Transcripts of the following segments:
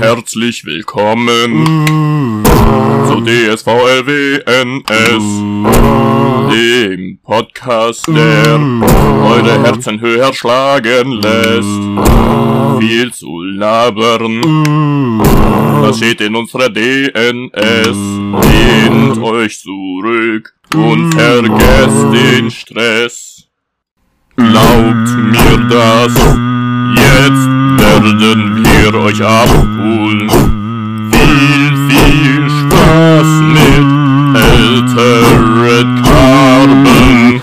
Herzlich willkommen zu DSVLWNS, dem Podcast, der eure Herzen höher schlagen lässt. Viel zu labern, das steht in unserer DNS. Lehnt euch zurück und vergesst den Stress. Glaubt mir das, jetzt werden wir euch abholen. Viel, viel Spaß mit Altered Carbon.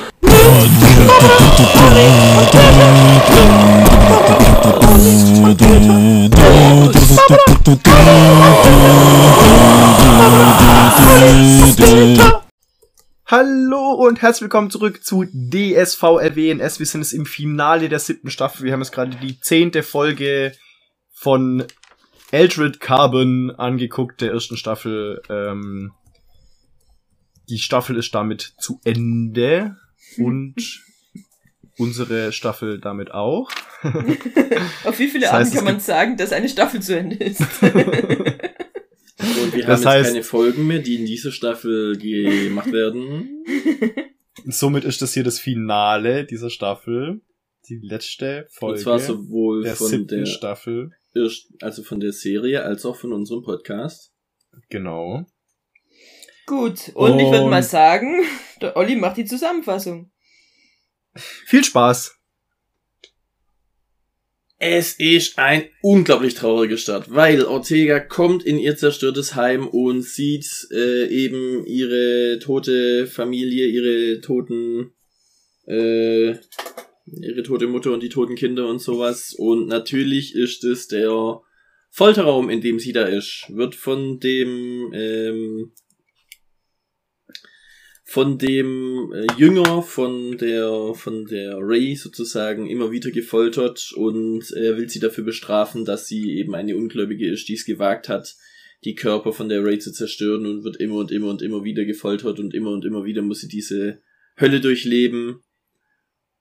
Hallo und herzlich willkommen zurück zu DSV RWNS. Wir sind jetzt im Finale der siebten Staffel. Wir haben jetzt gerade die zehnte Folge von Eldred Carbon angeguckt, der ersten Staffel. Ähm, die Staffel ist damit zu Ende und unsere Staffel damit auch. Auf wie viele Das heißt, Arten kann man sagen, dass eine Staffel zu Ende ist? Und wir Das haben jetzt heißt- keine Folgen mehr, die in dieser Staffel gemacht werden. Somit ist das hier das Finale dieser Staffel. Die letzte Folge Und zwar sowohl der von siebten der, Staffel. also von der Serie als auch von unserem Podcast. Genau. Gut, und, ich würde Und- mal sagen, der Olli macht die Zusammenfassung. Viel Spaß. Es ist ein unglaublich trauriger Start, weil Ortega kommt in ihr zerstörtes Heim und sieht äh, eben ihre tote Familie, ihre toten, äh, ihre tote Mutter und die toten Kinder und sowas. Und natürlich ist es der Folterraum, in dem sie da ist. Wird von dem, ähm, von dem äh, Jünger von der von der Ray sozusagen immer wieder gefoltert und er will sie dafür bestrafen, dass sie eben eine Ungläubige ist, die es gewagt hat, die Körper von der Ray zu zerstören und wird immer und immer und immer wieder gefoltert und immer und immer wieder muss sie diese Hölle durchleben.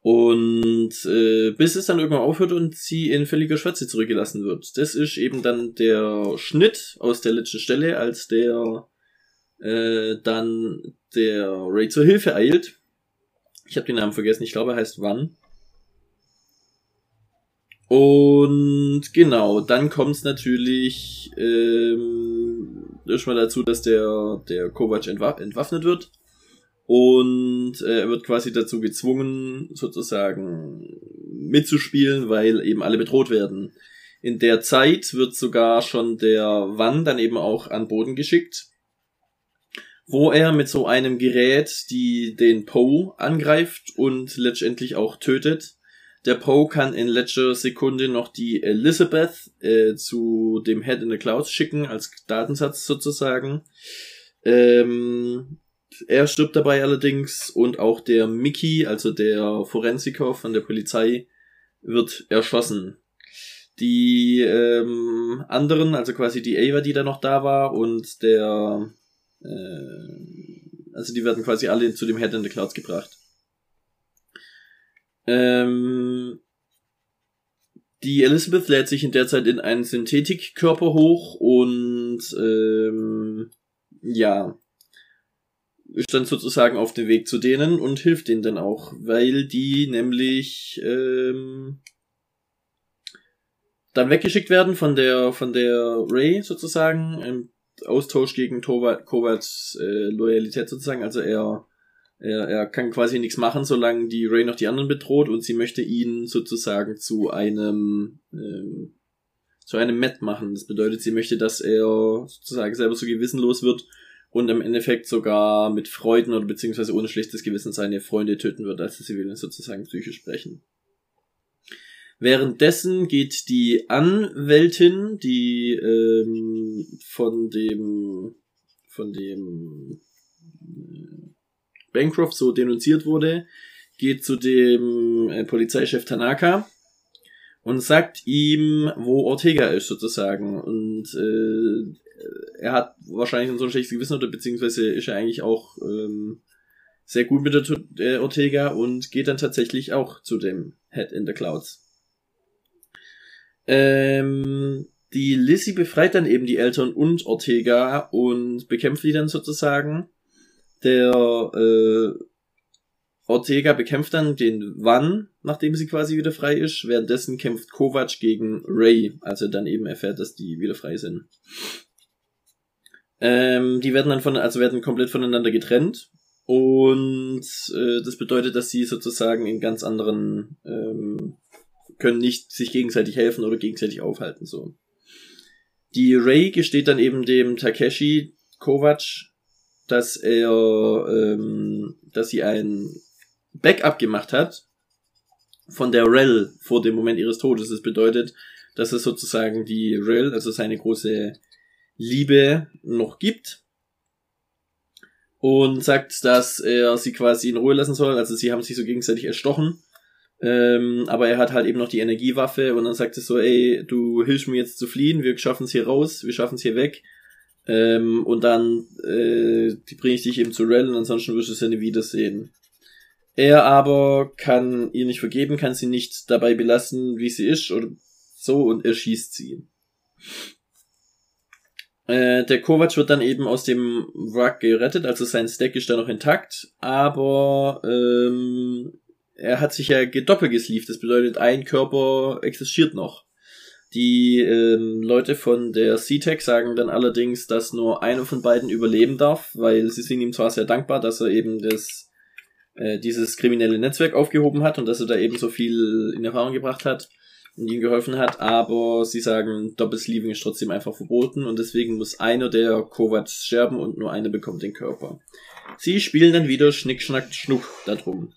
Und äh, bis es dann irgendwann aufhört und sie in völliger Schwärze zurückgelassen wird. Das ist eben dann der Schnitt aus der letzten Stelle, als der äh, dann der Ray zur Hilfe eilt. Ich habe den Namen vergessen, ich glaube, er heißt Wann. Und genau, dann kommt es natürlich ähm, erstmal dazu, dass der, der Kovac entwa entwaffnet wird. Und äh, er wird quasi dazu gezwungen, sozusagen mitzuspielen, weil eben alle bedroht werden. In der Zeit wird sogar schon der Wann dann eben auch an Boden geschickt wo er mit so einem Gerät die den Poe angreift und letztendlich auch tötet. Der Poe kann in letzter Sekunde noch die Elizabeth äh, zu dem Head in the Clouds schicken, als Datensatz sozusagen. Ähm, er stirbt dabei allerdings und auch der Mickey, also der Forensiker von der Polizei, wird erschossen. Die ähm, anderen, also quasi die Ava, die da noch da war, und der äh, also die werden quasi alle zu dem Head in the Clouds gebracht. Ähm, die Elizabeth lädt sich in der Zeit in einen Synthetikkörper hoch und ähm, ja ist dann sozusagen auf dem Weg zu denen und hilft denen dann auch, weil die nämlich ähm, dann weggeschickt werden von der von der Ray sozusagen im Austausch gegen Tova- Kovats äh, Loyalität sozusagen. Also er, er er kann quasi nichts machen, solange die Ray noch die anderen bedroht und sie möchte ihn sozusagen zu einem ähm, zu einem Met machen. Das bedeutet, sie möchte, dass er sozusagen selber so gewissenlos wird und im Endeffekt sogar mit Freuden oder beziehungsweise ohne schlechtes Gewissen seine Freunde töten wird, also sie will sozusagen psychisch sprechen. Währenddessen geht die Anwältin, die ähm, von dem von dem äh, Bancroft so denunziert wurde, geht zu dem äh, Polizeichef Tanaka und sagt ihm, wo Ortega ist sozusagen. Und äh, er hat wahrscheinlich ein so ein schlechtes Gewissen oder beziehungsweise ist er eigentlich auch ähm, sehr gut mit der äh, Ortega und geht dann tatsächlich auch zu dem Head in the Clouds. Ähm, die Lissy befreit dann eben die Eltern und Ortega und bekämpft die dann sozusagen. Der äh, Ortega bekämpft dann den Wann, nachdem sie quasi wieder frei ist. Währenddessen kämpft Kovac gegen Ray, als er dann eben erfährt, dass die wieder frei sind. Ähm, die werden dann von, also werden komplett voneinander getrennt. Und äh, das bedeutet, dass sie sozusagen in ganz anderen ähm, können nicht sich gegenseitig helfen oder gegenseitig aufhalten. So. Die Ray gesteht dann eben dem Takeshi Kovac, dass er, ähm, dass sie ein Backup gemacht hat von der Rel vor dem Moment ihres Todes. Das bedeutet, dass es sozusagen die Rel, also seine große Liebe, noch gibt. Und sagt, dass er sie quasi in Ruhe lassen soll. Also sie haben sich so gegenseitig erstochen. Ähm, aber er hat halt eben noch die Energiewaffe und dann sagt er so, ey, du hilfst mir jetzt zu fliehen, wir schaffen es hier raus, wir schaffen es hier weg. Ähm, und dann äh, bringe ich dich eben zu Rel und ansonsten wirst du es nie wiedersehen. Er aber kann ihr nicht vergeben, kann sie nicht dabei belassen, wie sie ist oder so und er schießt sie. Äh, der Kovac wird dann eben aus dem Wrack gerettet, also sein Stack ist da noch intakt, aber ähm, er hat sich ja gedoppelt gesleeved. Das bedeutet, ein Körper existiert noch. Die ähm, Leute von der CTEC sagen dann allerdings, dass nur einer von beiden überleben darf, weil sie sind ihm zwar sehr dankbar, dass er eben das äh, dieses kriminelle Netzwerk aufgehoben hat und dass er da eben so viel in Erfahrung gebracht hat und ihnen geholfen hat, aber sie sagen, Doppelsleeving ist trotzdem einfach verboten und deswegen muss einer der Kovacs sterben und nur einer bekommt den Körper. Sie spielen dann wieder Schnick, Schnack, Schnuck darum.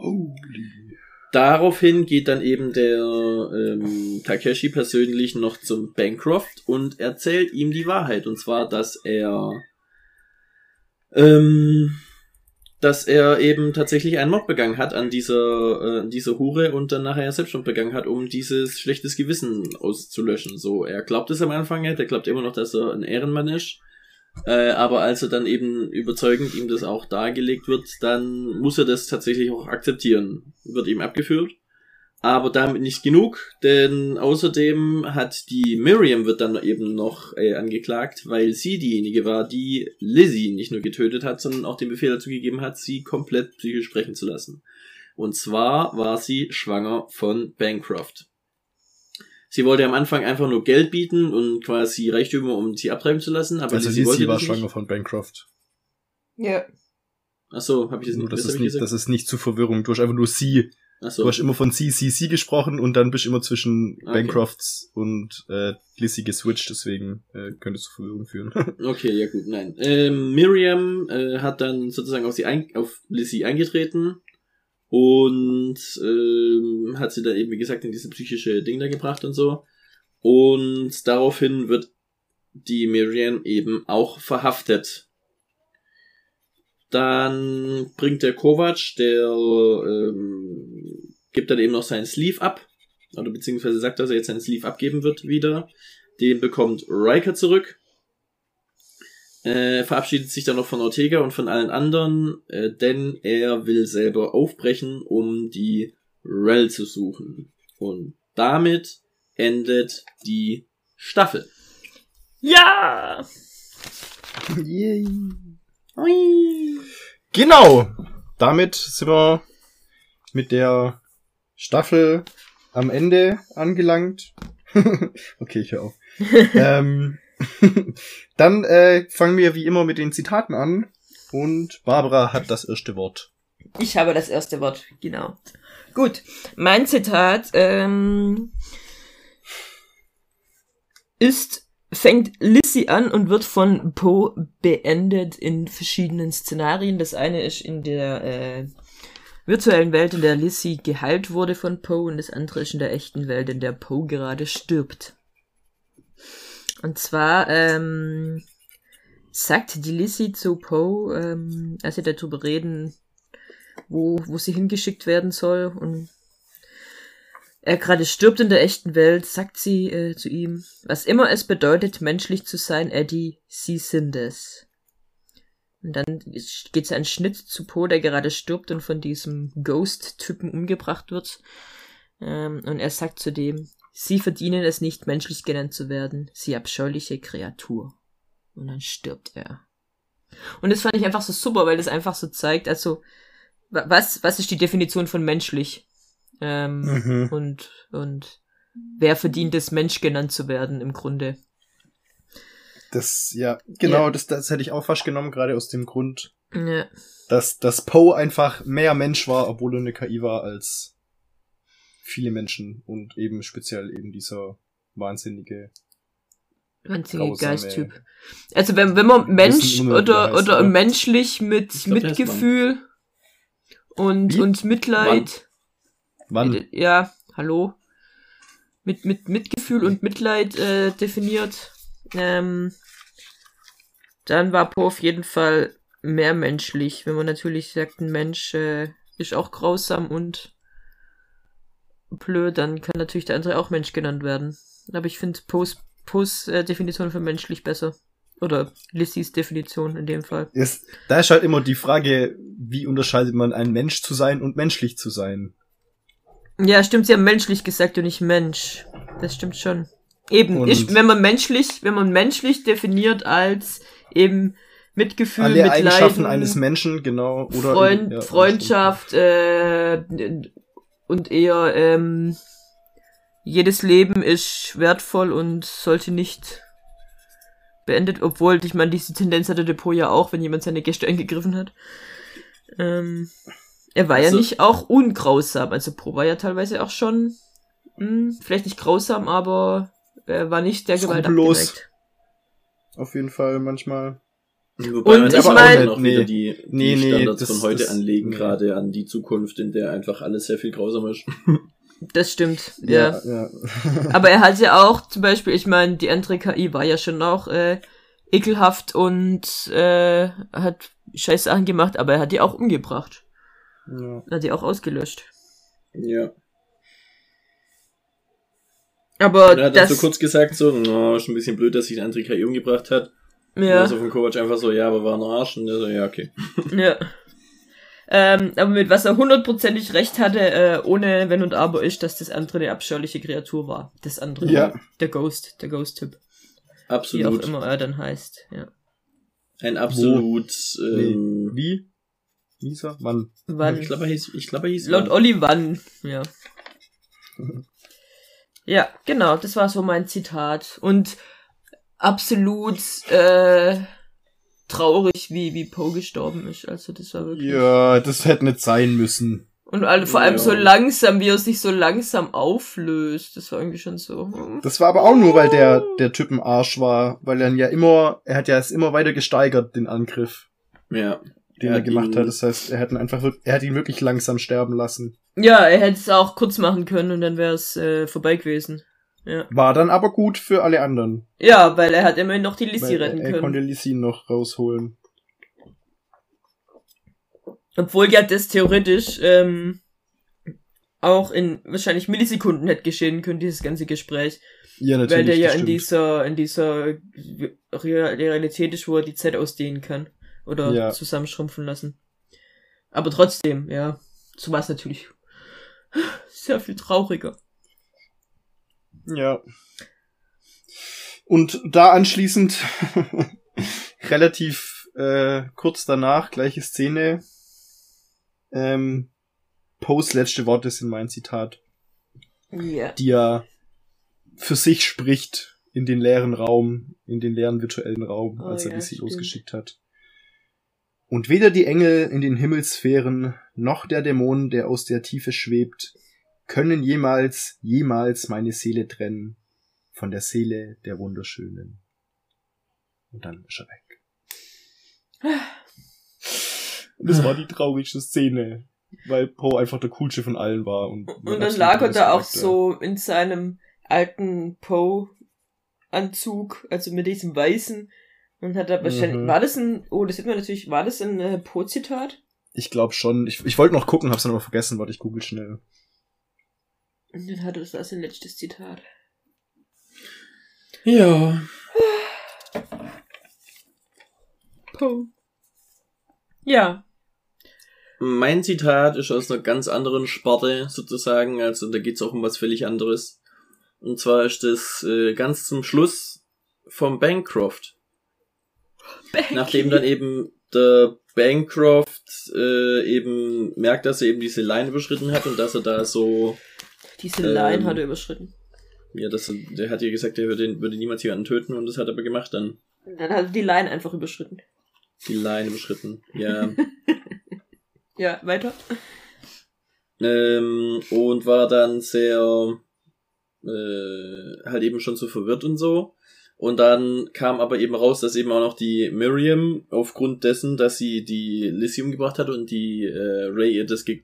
Holy. Daraufhin geht dann eben der ähm, Takeshi persönlich noch zum Bancroft und erzählt ihm die Wahrheit. Und zwar, dass er ähm, dass er eben tatsächlich einen Mord begangen hat an dieser, äh, dieser Hure und dann nachher Selbstmord begangen hat, um dieses schlechtes Gewissen auszulöschen. So, er glaubt es am Anfang nicht, er glaubt immer noch, dass er ein Ehrenmann ist. Äh, aber als er dann eben überzeugend ihm das auch dargelegt wird, dann muss er das tatsächlich auch akzeptieren. Wird ihm abgeführt. Aber damit nicht genug, denn außerdem hat die Miriam wird dann eben noch äh, angeklagt, weil sie diejenige war, die Lizzie nicht nur getötet hat, sondern auch den Befehl dazu gegeben hat, sie komplett psychisch sprechen zu lassen. Und zwar war sie schwanger von Bancroft. Sie wollte am Anfang einfach nur Geld bieten und quasi Reichtümer, um sie abtreiben zu lassen, aber Also Lizzie wollte Lizzie war das schwanger nicht. von Bancroft. Ja. Ach so, habe ich das Nur, nicht, das was ist, nicht, gesagt? das ist nicht zu Verwirrung. Du hast einfach nur sie. Ach so. Du hast immer von sie, sie, sie gesprochen und dann bist du immer zwischen Okay. Bancrofts und äh, Lizzie geswitcht, deswegen äh, könnte es zu Verwirrung führen. Okay, ja gut, nein. Ähm, Miriam äh, hat dann sozusagen auf sie ein, auf Lizzie eingetreten und hat sie dann eben, wie gesagt, in diese psychische Ding da gebracht und so. Und daraufhin wird die Miriam eben auch verhaftet. Dann bringt der Kovac, der ähm, gibt dann eben noch seinen Sleeve ab. Oder beziehungsweise sagt, dass er jetzt seinen Sleeve abgeben wird wieder. Den bekommt Riker zurück äh, verabschiedet sich dann noch von Ortega und von allen anderen, äh, denn er will selber aufbrechen, um die Rel zu suchen. Und damit endet die Staffel. Ja! Yay. Genau. Damit sind wir mit der Staffel am Ende angelangt. okay, ich höre auf. ähm, dann äh, fangen wir wie immer mit den Zitaten an. Und Barbara hat das erste Wort. Ich habe das erste Wort, genau. Gut, mein Zitat ähm, ist, fängt Lissy an und wird von Poe beendet in verschiedenen Szenarien. Das eine ist in der äh, virtuellen Welt, in der Lissy geheilt wurde von Poe und das andere ist in der echten Welt, in der Poe gerade stirbt. Und zwar ähm, sagt die Lissy zu Poe, ähm, als sie darüber reden, wo, wo sie hingeschickt werden soll und er gerade stirbt in der echten Welt, sagt sie äh, zu ihm, was immer es bedeutet, menschlich zu sein, Eddie, sie sind es. Und dann geht's ein Schnitt zu Poe, der gerade stirbt und von diesem Ghost-Typen umgebracht wird. Ähm, und er sagt zu dem, Sie verdienen es nicht, menschlich genannt zu werden. Sie abscheuliche Kreatur. Und dann stirbt er. Und das fand ich einfach so super, weil das einfach so zeigt, also, was, was ist die Definition von menschlich? Ähm, Mhm. und, und wer verdient es, Mensch genannt zu werden, im Grunde. Das, ja, genau, Ja. Das, das hätte ich auch fast genommen, gerade aus dem Grund, Ja. dass, dass Poe einfach mehr Mensch war, obwohl er eine KI war, als viele Menschen und eben speziell eben dieser wahnsinnige grausame- Geisttyp. Also wenn, wenn man Mensch oder, oder oder? menschlich mit glaub, Mitgefühl und, Wie? und Mitleid, Wann? ja, hallo, mit, mit Mitgefühl und Mitleid äh, definiert, ähm, dann war Poe auf jeden Fall mehr menschlich. Wenn man natürlich sagt, ein Mensch äh, ist auch grausam und blöd, dann kann natürlich der andere auch Mensch genannt werden. Aber ich finde Poes, Poes äh, Definition für menschlich besser. Oder Lissys Definition in dem Fall. Ist, da ist halt immer die Frage, wie unterscheidet man ein Mensch zu sein und menschlich zu sein? Ja, stimmt, sie haben menschlich gesagt und nicht Mensch. Das stimmt schon. Eben, ist, wenn man menschlich, wenn man menschlich definiert als eben Mitgefühl, Alle Mitleiden, Eigenschaften eines Menschen, genau. Oder Freund, ja, Freundschaft äh, und eher ähm, jedes Leben ist wertvoll und sollte nicht beendet, obwohl ich meine, diese Tendenz hatte Depot ja auch, wenn jemand seine Gäste angegriffen hat. Ähm, er war ja Also- nicht auch ungrausam, also Pro war ja teilweise auch schon mh, vielleicht nicht grausam, aber er war nicht der Gewalt abgeneigt. Auf jeden Fall manchmal. Wobei Und man ich aber mein- auch noch Nee. wieder die, die Nee, nee, Standards das- von heute das- anlegen, nee. gerade an die Zukunft, in der einfach alles sehr viel grausamer ist. Das stimmt, ja. ja. Aber er hat ja auch, zum Beispiel, ich meine, die andere KI war ja schon auch äh, ekelhaft und äh, hat scheiß Sachen gemacht, aber er hat die auch umgebracht. ja. Er hat die auch ausgelöscht. Ja. Aber Und er hat das, so kurz gesagt, so, no, ist ein bisschen blöd, dass sich der andere KI umgebracht hat. ja, Also von Kovac einfach so, ja, aber war ein Arsch. Und er so, ja, okay. ja. Ähm, aber mit was er hundertprozentig recht hatte, äh, ohne Wenn und Aber, ist, dass das andere eine abscheuliche Kreatur war. Das andere, Ja. der Ghost, der Ghost-Typ, wie auch Absolut. immer er dann heißt. Ja. Ein absolut, ähm, Wie? Lisa? Wann? Wann? ich glaube, er hieß, ich glaube, er hieß Laut Olli wann, ja. Ja, genau, das war so mein Zitat. Und absolut äh, traurig, wie, wie Poe gestorben ist. Also das war wirklich. Ja, das hätte nicht sein müssen. Und alle, vor allem Ja. so langsam, wie er sich so langsam auflöst. Das war irgendwie schon so. hm. Das war aber auch nur, weil der, der Typ ein Arsch war, weil er ja immer, er hat ja es immer weiter gesteigert, den Angriff, Ja. den Er er, gemacht ihn- hat. Das heißt, er hat ihn einfach, er hat ihn wirklich langsam sterben lassen. Ja, er hätte es auch kurz machen können und dann wäre es äh, vorbei gewesen. Ja. War dann aber gut für alle anderen. ja, weil er hat immerhin noch die Lissy weil retten er können. konnte Lissy noch rausholen. Obwohl ja das theoretisch ähm, auch in wahrscheinlich Millisekunden hätte geschehen können, dieses ganze Gespräch. Ja, natürlich. weil der ja in stimmt. dieser, in dieser Real- Realität ist, wo er die Zeit ausdehnen kann. Oder Ja. zusammenschrumpfen lassen. Aber trotzdem, ja, so war es natürlich sehr viel trauriger. Ja. Und da anschließend relativ äh, kurz danach, gleiche Szene. Ähm, Poes letzte Worte sind mein Zitat, Ja. die ja für sich spricht in den leeren Raum, in den leeren virtuellen Raum, Oh als er ja, stimmt. losgeschickt hat. Und weder die Engel in den Himmelsphären noch der Dämon, der aus der Tiefe schwebt, können jemals, jemals meine Seele trennen von der Seele der Wunderschönen. Und dann ist er weg. Und das war die traurigste Szene, weil Poe einfach der coolste von allen war. Und, Und dann lag er da auch so in seinem alten Poe-Anzug, also mit diesem weißen, und hat da wahrscheinlich, Mhm. war das ein, oh, das sieht man natürlich, war das ein äh, Poe-Zitat? Ich glaube schon. Ich, ich wollte noch gucken, hab's dann aber vergessen. Warte, ich google schnell. Und dann hat er das als ein letztes Zitat. Ja. Poe. Ja. Mein Zitat ist aus einer ganz anderen Sparte sozusagen, also da geht's auch um was völlig anderes. Und zwar ist das äh, ganz zum Schluss vom Bancroft. Nachdem dann eben der Bancroft äh, eben merkt, dass er eben diese Line überschritten hat und dass er da so, Diese Ähm, Line hat er überschritten. ja, das, der hat ja gesagt, er würde, würde niemals jemanden töten und das hat er aber gemacht dann. Dann hat er die Line einfach überschritten. Die Line überschritten. Ja. Ja, weiter. ähm, und war dann sehr äh, halt eben schon so verwirrt und so. Und dann kam aber eben raus, dass eben auch noch die Miriam aufgrund dessen, dass sie die Lizzie umgebracht hat und die äh, Ray ihr das äh,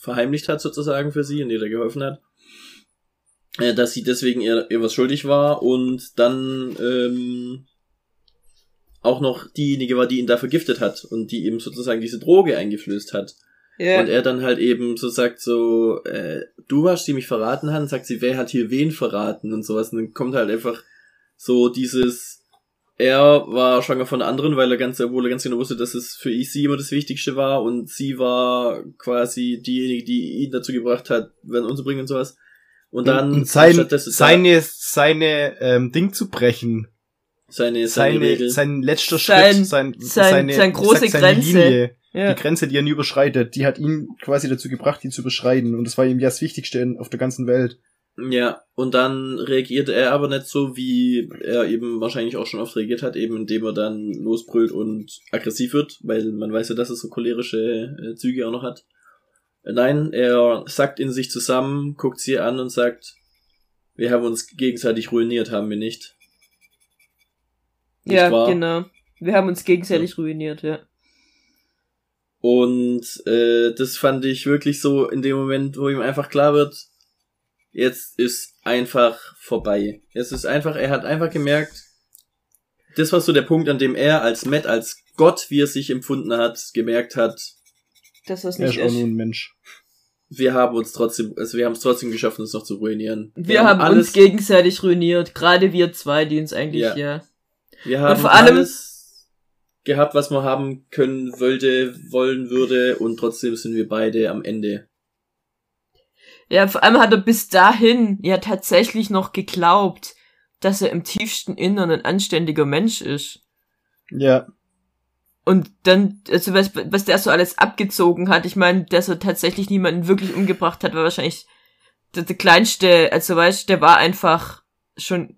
verheimlicht hat sozusagen für sie und ihr da geholfen hat, äh, dass sie deswegen ihr, ihr was schuldig war und dann ähm, auch noch diejenige war, die ihn da vergiftet hat und die ihm sozusagen diese Droge eingeflößt hat. Ja. Und er dann halt eben so sagt so, äh, du warst, die mich verraten hat, und sagt sie, wer hat hier wen verraten und sowas. Und dann kommt halt einfach so dieses, er war schwanger von anderen, weil er ganz, obwohl er ganz genau wusste, dass es für sie immer das Wichtigste war und sie war quasi diejenige, die ihn dazu gebracht hat, werden umzubringen und sowas. Und dann und sein, seine, seine ähm, Ding zu brechen. seine, seine, Seine, Regel. sein letzter Sein- Schritt, sein, sein- seine, sein große sag, seine Grenze. Linie, ja. die Grenze, die er nie überschreitet, die hat ihn quasi dazu gebracht, ihn zu überschreiten. Und das war ihm ja das Wichtigste auf der ganzen Welt. Ja, und dann reagierte er aber nicht so, wie er eben wahrscheinlich auch schon oft reagiert hat, eben indem er dann losbrüllt und aggressiv wird, weil man weiß ja, dass er so cholerische äh, Züge auch noch hat. Nein, er sackt in sich zusammen, guckt sie an und sagt, wir haben uns gegenseitig ruiniert, haben wir nicht. Nicht ja, wahr? genau. Wir haben uns gegenseitig ruiniert, ja. Und äh, das fand ich wirklich so in dem Moment, wo ihm einfach klar wird, jetzt ist einfach vorbei. Es ist einfach, er hat einfach gemerkt, das war so der Punkt, an dem er als Matt, als Gott, wie er sich empfunden hat, gemerkt hat, Das was Er nicht ist auch nur ein Mensch. wir haben uns trotzdem, also wir haben es trotzdem geschafft, uns noch zu ruinieren. Wir, haben uns gegenseitig ruiniert, gerade wir zwei, die uns eigentlich, Ja. ja. wir haben vor allem- alles gehabt, was man haben können, wollte, wollen würde, und trotzdem sind wir beide am Ende. Ja, vor allem hat er bis dahin ja tatsächlich noch geglaubt, dass er im tiefsten Innern ein anständiger Mensch ist. Ja. Und dann, also was, was der so alles abgezogen hat, ich meine, dass er tatsächlich niemanden wirklich umgebracht hat, war wahrscheinlich der, der kleinste, also weißt der war einfach schon,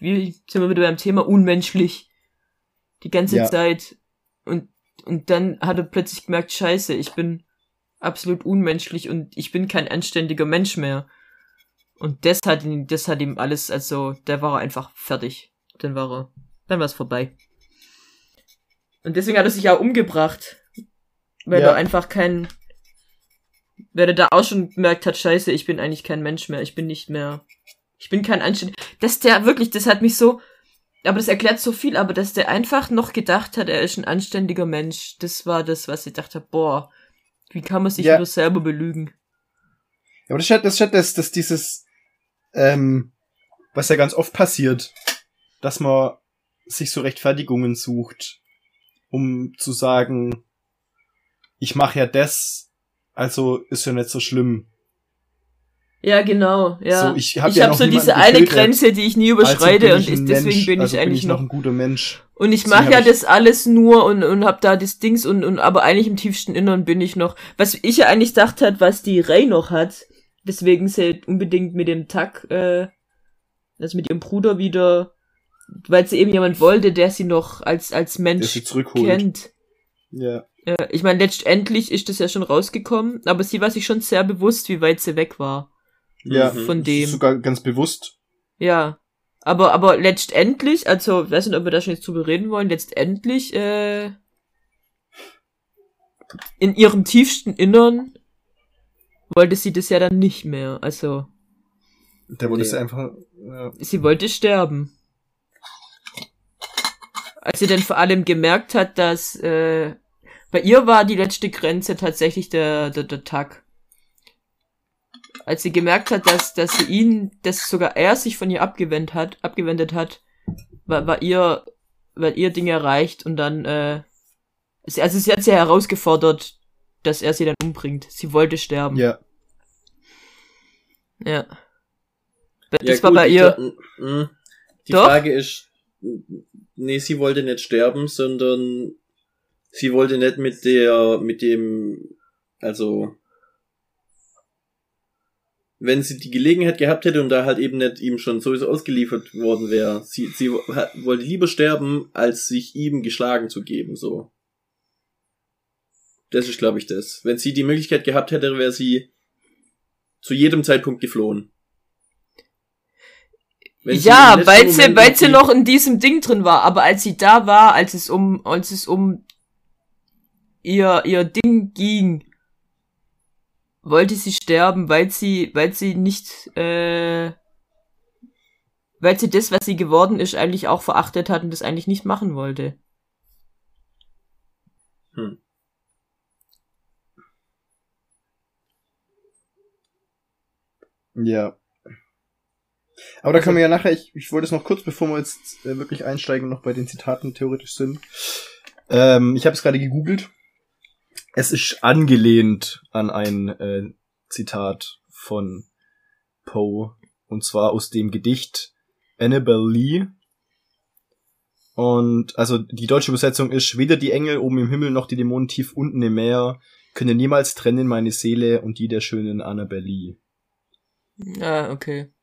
wie sind wir wieder beim Thema, unmenschlich. Die ganze Ja. Zeit. Und, und dann hat er plötzlich gemerkt, scheiße, ich bin absolut unmenschlich und ich bin kein anständiger Mensch mehr. Und das hat ihn, das hat ihm alles, also, da war einfach fertig. Dann war er, dann war es vorbei. Und deswegen hat er sich auch umgebracht. Weil Ja. er einfach kein, weil er da auch schon gemerkt hat, scheiße, ich bin eigentlich kein Mensch mehr, ich bin nicht mehr, ich bin kein anständiger, dass der wirklich, das hat mich so, aber das erklärt so viel, aber dass der einfach noch gedacht hat, er ist ein anständiger Mensch, das war das, was ich dachte, boah, wie kann man sich Ja. nur selber belügen? Ja, aber das ist halt, das, ist halt das, das dieses, ähm, was ja ganz oft passiert, dass man sich so Rechtfertigungen sucht, um zu sagen, ich mache ja das, also ist ja nicht so schlimm. Ja, genau, ja. So, ich hab ich ja habe noch so diese eine. Grenze, die ich nie Also überschreite und ich ein ist, deswegen bin ich also eigentlich bin ich noch noch ein guter Mensch. Und ich mache hab ja ich- das alles nur und, und hab da das Dings und, und aber eigentlich im tiefsten Innern bin ich noch. Was ich ja eigentlich gedacht hat, was die Ray noch hat, deswegen sie unbedingt mit dem Tuck, äh, also mit ihrem Bruder wieder, weil sie eben jemand wollte, der sie noch als, als Mensch kennt. Ja. Ja, ich meine, letztendlich ist das ja schon rausgekommen, aber sie war sich schon sehr bewusst, wie weit sie weg war. Ja. Mhm. Von dem. Sogar ganz bewusst. Ja. Aber, aber letztendlich, also, ich weiß nicht, ob wir da schon jetzt drüber reden wollen, letztendlich, äh, in ihrem tiefsten Innern wollte sie das ja dann nicht mehr. Also, Der wollte Nee. es einfach, ja. sie wollte sterben. Als sie dann vor allem gemerkt hat, dass, äh, bei ihr war die letzte Grenze tatsächlich der, der, der Tag. Als sie gemerkt hat, dass, dass sie ihn, dass sogar er sich von ihr abgewendet hat, abgewendet hat, war, war ihr, war ihr Ding erreicht und dann, äh, sie- also sie hat sie herausgefordert, dass er sie dann umbringt. Sie wollte sterben. ja. Ja. Das war bei ihr. Die, mh, die Doch. Frage ist, nee, sie wollte nicht sterben, sondern sie wollte nicht mit der, mit dem, also, wenn sie die Gelegenheit gehabt hätte und da halt eben nicht ihm schon sowieso ausgeliefert worden wäre, sie, sie wollte lieber sterben, als sich ihm geschlagen zu geben, so. Das ist, glaube ich, das. Wenn sie die Möglichkeit gehabt hätte, wäre sie zu jedem Zeitpunkt geflohen. Wenn ja, weil sie, weil sie noch in diesem Ding drin war. Aber als sie da war, als es um, als es um ihr, ihr Ding ging, wollte sie sterben, weil sie, weil sie nicht, äh, weil sie das, was sie geworden ist, eigentlich auch verachtet hat und das eigentlich nicht machen wollte. Hm. Ja. Aber da können wir ja nachher, ich, ich wollte es noch kurz, bevor wir jetzt äh, wirklich einsteigen, noch bei den Zitaten theoretisch sind. Ähm, ich habe es gerade gegoogelt. Es ist angelehnt an ein äh, Zitat von Poe. Und zwar aus dem Gedicht Annabel Lee. Und also die deutsche Übersetzung ist, weder die Engel oben im Himmel noch die Dämonen tief unten im Meer können niemals trennen meine Seele und die der schönen Annabel Lee. Ah, okay.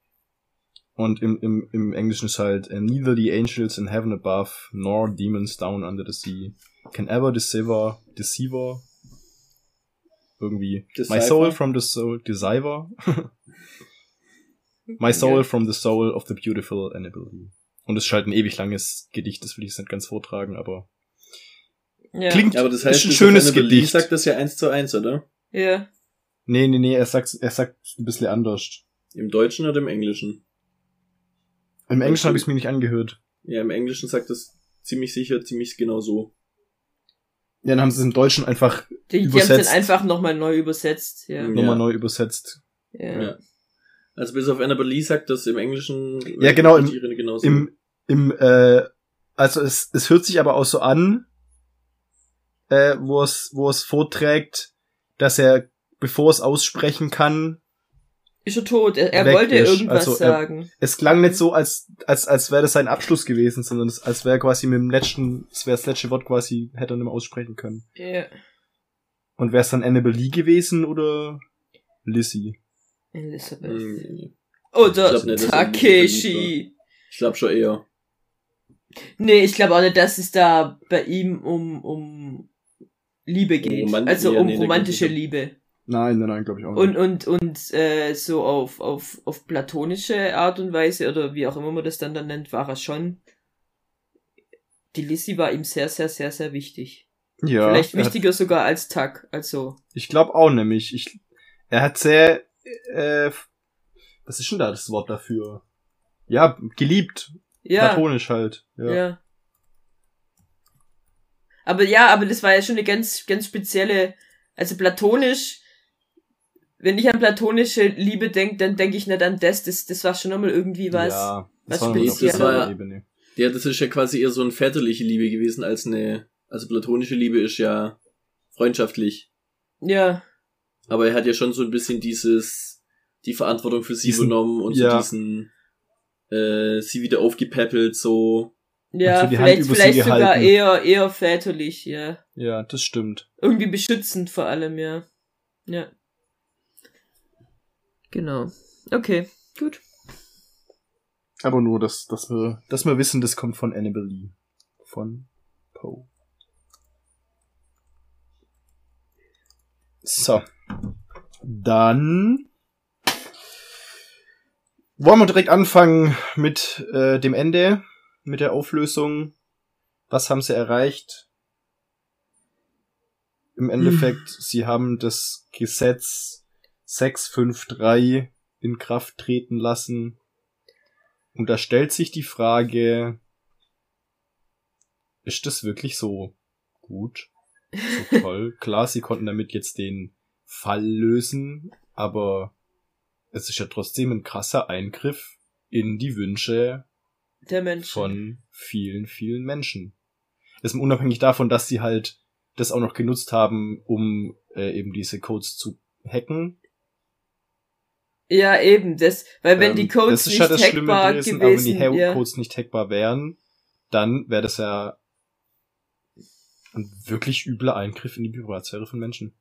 Und im, im, im Englischen ist halt, neither the angels in heaven above, nor demons down under the sea, can ever deceiver, deceiver, irgendwie, my Decipher? soul from the soul, deceiver, my soul Ja. from the soul of the beautiful Annabelle. Und es ist halt ein ewig langes Gedicht, das will ich jetzt nicht ganz vortragen, aber Ja. klingt, Ja, aber das heißt, ist ein schönes Annabelle Gedicht. sagt das ja eins zu eins, oder? Ja. Nee, nee, nee, er sagt, er sagt ein bisschen anders. Im Deutschen oder im Englischen? Im Englischen habe ich es mir nicht angehört. Ja, im Englischen sagt das ziemlich sicher, ziemlich genau so. Ja, dann haben sie es im Deutschen einfach Die, die haben es Übersetzt. dann einfach nochmal neu übersetzt. Ja. Ja. nochmal neu übersetzt. ja. Ja. Also bis auf Annabelle Lee sagt das im Englischen Ja, genau, im- genauso. im, im, äh, also es, es hört sich aber auch so an, äh, wo es, wo es vorträgt, dass er, bevor es aussprechen kann, Ist er tot? Er, er wollte ist. irgendwas Also er- sagen. es klang nicht so, als, als, als wäre das sein Abschluss gewesen, sondern es, als wäre quasi mit dem letzten, es wäre das letzte Wort quasi, hätte er nicht mehr aussprechen können. Ja. Und wäre es dann Annabelle Lee gewesen oder Lizzie? Elisabeth. Hm, Oder Ich glaub nicht, Takeshi. Ich glaube schon eher. Nee, ich glaube auch nicht, dass es da bei ihm um, um Liebe geht. Roman- also ja, um nee, romantische Liebe. Nein, nein, nein, glaube ich auch Und, und, und äh, so auf, auf, auf platonische Art und Weise oder wie auch immer man das dann, dann nennt, war er schon. Die Lissy war ihm sehr, sehr, sehr, sehr wichtig. ja, Vielleicht er hat- wichtiger sogar als Tuck. Also, Ich glaube auch nämlich. Ich, er hat sehr, äh, was ist denn da das Wort dafür? Ja, geliebt. ja. Platonisch halt. Ja. Ja. Aber ja, aber das war ja schon eine ganz, ganz spezielle, also platonisch, wenn ich an platonische Liebe denke, dann denke ich nicht an das, das, das war schon nochmal irgendwie was. Ja, was Spezielles. Ja, das ist ja quasi eher so eine väterliche Liebe gewesen als eine, also platonische Liebe ist ja freundschaftlich. Ja, Aber er hat ja schon so ein bisschen dieses, die Verantwortung für sie Diesen- übernommen und ja. so diesen, äh, sie wieder aufgepäppelt, so. ja, so vielleicht, vielleicht sogar gehalten. eher, eher väterlich, ja. Ja, das stimmt. Irgendwie beschützend vor allem, ja. Ja. Genau. Okay, gut. Aber nur, dass, dass wir, dass wir wissen, das kommt von Annabelle Lee. Von Poe. So. Dann wollen wir direkt anfangen mit äh, dem Ende, mit der Auflösung. Was haben sie erreicht? Im Endeffekt, sie haben das Gesetz 653 in Kraft treten lassen. Und da stellt sich die Frage, ist das wirklich so gut? So toll? Klar, sie konnten damit jetzt den Fall lösen, aber es ist ja trotzdem ein krasser Eingriff in die Wünsche Der Mensch. von vielen, vielen Menschen. Das ist unabhängig davon, dass sie halt das auch noch genutzt haben, um äh, eben diese Codes zu hacken. Ja, eben, das, weil wenn Ähm, die Codes das ist nicht Schlimme hackbar gewesen, aber wenn die gewesen, ja. Codes nicht hackbar wären, dann wäre das ja ein wirklich übler Eingriff in die Privatsphäre von Menschen.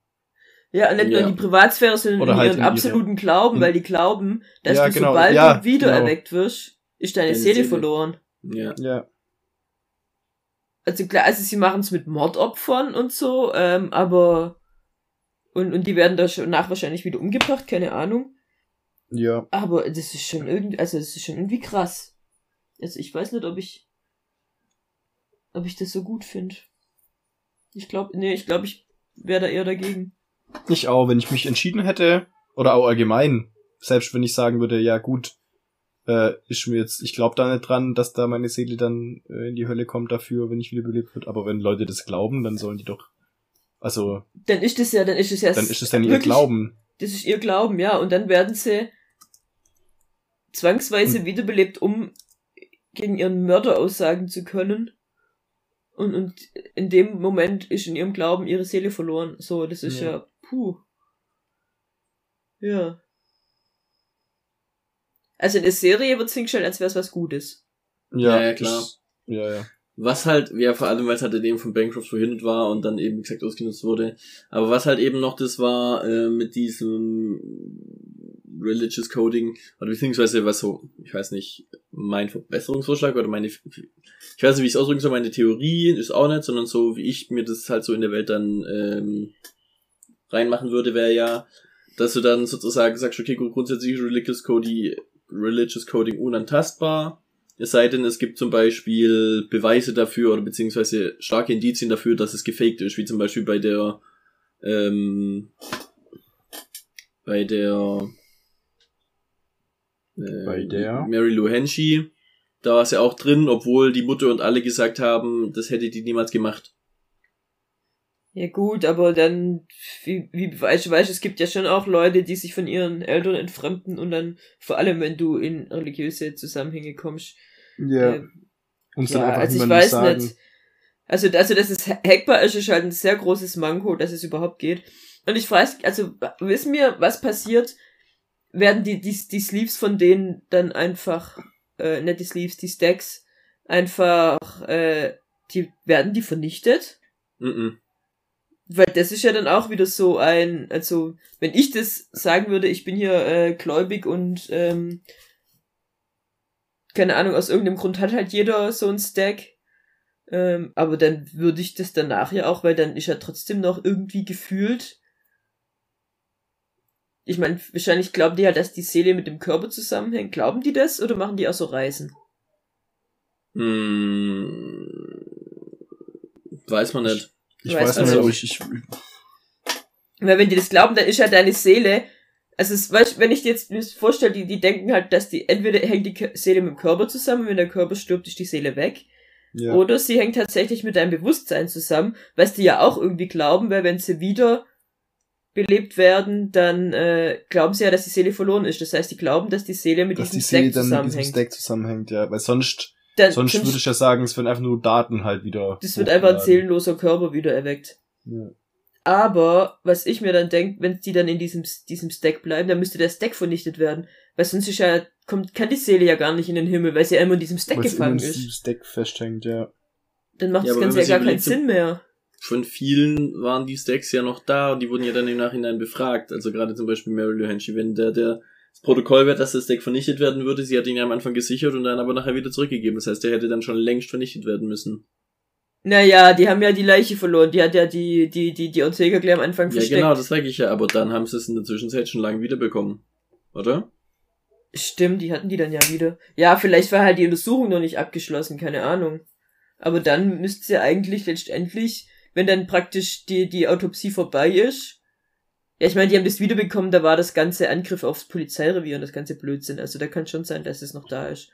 Ja, und nicht nur Ja. in die Privatsphäre, sondern Oder in halt ihren in ihre- absoluten Glauben, in- weil die glauben, dass Ja, du genau, sobald ja, du wieder genau. erweckt wirst, ist deine Deine Seele, Seele. verloren. Ja. Ja. Also klar, also sie machen es mit Mordopfern und so, ähm, aber und, und die werden da schon nach wahrscheinlich wieder umgebracht, keine Ahnung. Ja. Aber das ist schon irgendwie, also das ist schon irgendwie krass. Also ich weiß nicht, ob ich, ob ich das so gut finde. Ich glaube, nee, ich glaube, ich wäre da eher dagegen. Ich auch, wenn ich mich entschieden hätte, oder auch allgemein, selbst wenn ich sagen würde, ja gut, äh, ist mir jetzt, ich glaube da nicht dran, dass da meine Seele dann äh, in die Hölle kommt dafür, wenn ich wiederbelebt wird. Aber wenn Leute das glauben, dann sollen die doch, also, Dann ist es ja, dann ist es ja dann ist es dann ihr Glauben. Das ist ihr Glauben, ja. Und dann werden sie zwangsweise Hm. wiederbelebt, um gegen ihren Mörder aussagen zu können. Und, und in dem Moment ist in ihrem Glauben ihre Seele verloren. So, das ist ja, Ja. puh. Ja. Also in der Serie wird's hingestellt, als wäre es was Gutes. Ja, Ja, ja, klar. ist- ja, ja. Was halt, ja, vor allem, weil es halt eben von Bancroft verhindert war und dann eben, wie gesagt, ausgenutzt wurde. Aber was halt eben noch das war, äh, mit diesem Religious Coding, oder beziehungsweise was so, ich weiß nicht, mein Verbesserungsvorschlag oder meine, ich weiß nicht, wie ich es ausdrücken soll, meine Theorie ist auch nicht, sondern so, wie ich mir das halt so in der Welt dann ähm, reinmachen würde, wäre ja, dass du dann sozusagen sagst, okay, grundsätzlich Religious Coding, Religious Coding unantastbar, es sei denn, es gibt zum Beispiel Beweise dafür oder beziehungsweise starke Indizien dafür, dass es gefaked ist, wie zum Beispiel bei der ähm, bei der äh, Bei der? Mary Lou Henshey. Da war es ja auch drin, obwohl die Mutter und alle gesagt haben, das hätte die niemals gemacht. Ja gut, aber dann, wie, wie weißt du, weißt, du, es gibt ja schon auch Leute, die sich von ihren Eltern entfremden und dann, vor allem wenn du in religiöse Zusammenhänge kommst, Ja. äh, Und Ja, also ich weiß nicht. Also, also, dass es hackbar ist, ist halt ein sehr großes Manko, dass es überhaupt geht. Und ich weiß, also, wissen wir, was passiert? Werden die, die, die Sleeves von denen dann einfach, äh, nicht die Sleeves, die Stacks, einfach, äh, die, werden die vernichtet? Mhm. Weil das ist ja dann auch wieder so ein, also, wenn ich das sagen würde, ich bin hier äh, gläubig und, ähm, keine Ahnung, aus irgendeinem Grund hat halt jeder so ein Stack. Ähm, aber dann würde ich das danach ja auch, weil dann ist ja trotzdem noch irgendwie gefühlt. Ich meine, wahrscheinlich glauben die halt, dass die Seele mit dem Körper zusammenhängt. Glauben die das oder machen die auch so Reisen? Hm, weiß man nicht. Ich Weiß weiß nicht, ob ich, ich Weil wenn die das glauben, dann ist ja deine Seele. Also es, weißt, wenn ich dir jetzt mir vorstelle, die, die denken halt, dass die entweder hängt die Seele mit dem Körper zusammen, wenn der Körper stirbt, ist die Seele weg. ja. Oder sie hängt tatsächlich mit deinem Bewusstsein zusammen, was die ja auch irgendwie glauben, weil wenn sie wieder belebt werden, dann äh, glauben sie ja, dass die Seele verloren ist. Das heißt, die glauben, dass die Seele mit dass diesem die Seele Stack dann mit diesem zusammenhängt. Stack zusammenhängt, ja. Weil sonst, Dann, sonst würde ich ja sagen, es werden einfach nur Daten halt wieder. das wird einfach ein seelenloser Körper wieder erweckt. Ja. Aber, was ich mir dann denke, wenn die dann in diesem, diesem Stack bleiben, dann müsste der Stack vernichtet werden. Weil sonst ist ja, kommt, kann die Seele ja gar nicht in den Himmel, weil sie ja immer in diesem Stack Weil es gefangen immer in ist. diesem Stack festhängt, ja. Dann macht Ja, das Ganze ja gar keinen Sinn mehr. Von vielen waren die Stacks ja noch da und die wurden ja dann im Nachhinein befragt. Also gerade zum Beispiel Mary Lou Henshey, wenn der, der das Protokoll wäre, dass das Stack vernichtet werden würde, sie hat ihn ja am Anfang gesichert und dann aber nachher wieder zurückgegeben. Das heißt, der hätte dann schon längst vernichtet werden müssen. Naja, die haben ja die Leiche verloren. Die hat ja die, die, die, die Ortega gleich am Anfang Ja, versteckt. genau, das sage ich ja, aber dann haben sie es in der Zwischenzeit schon lange wiederbekommen. Oder? Stimmt, die hatten die dann ja wieder. Ja, vielleicht war halt die Untersuchung noch nicht abgeschlossen, keine Ahnung. Aber dann müsste sie eigentlich letztendlich, wenn dann praktisch die, die Autopsie vorbei ist. Ja, ich meine, die haben das wiederbekommen, da war das ganze Angriff aufs Polizeirevier und das ganze Blödsinn. Also da kann schon sein, dass es noch da ist.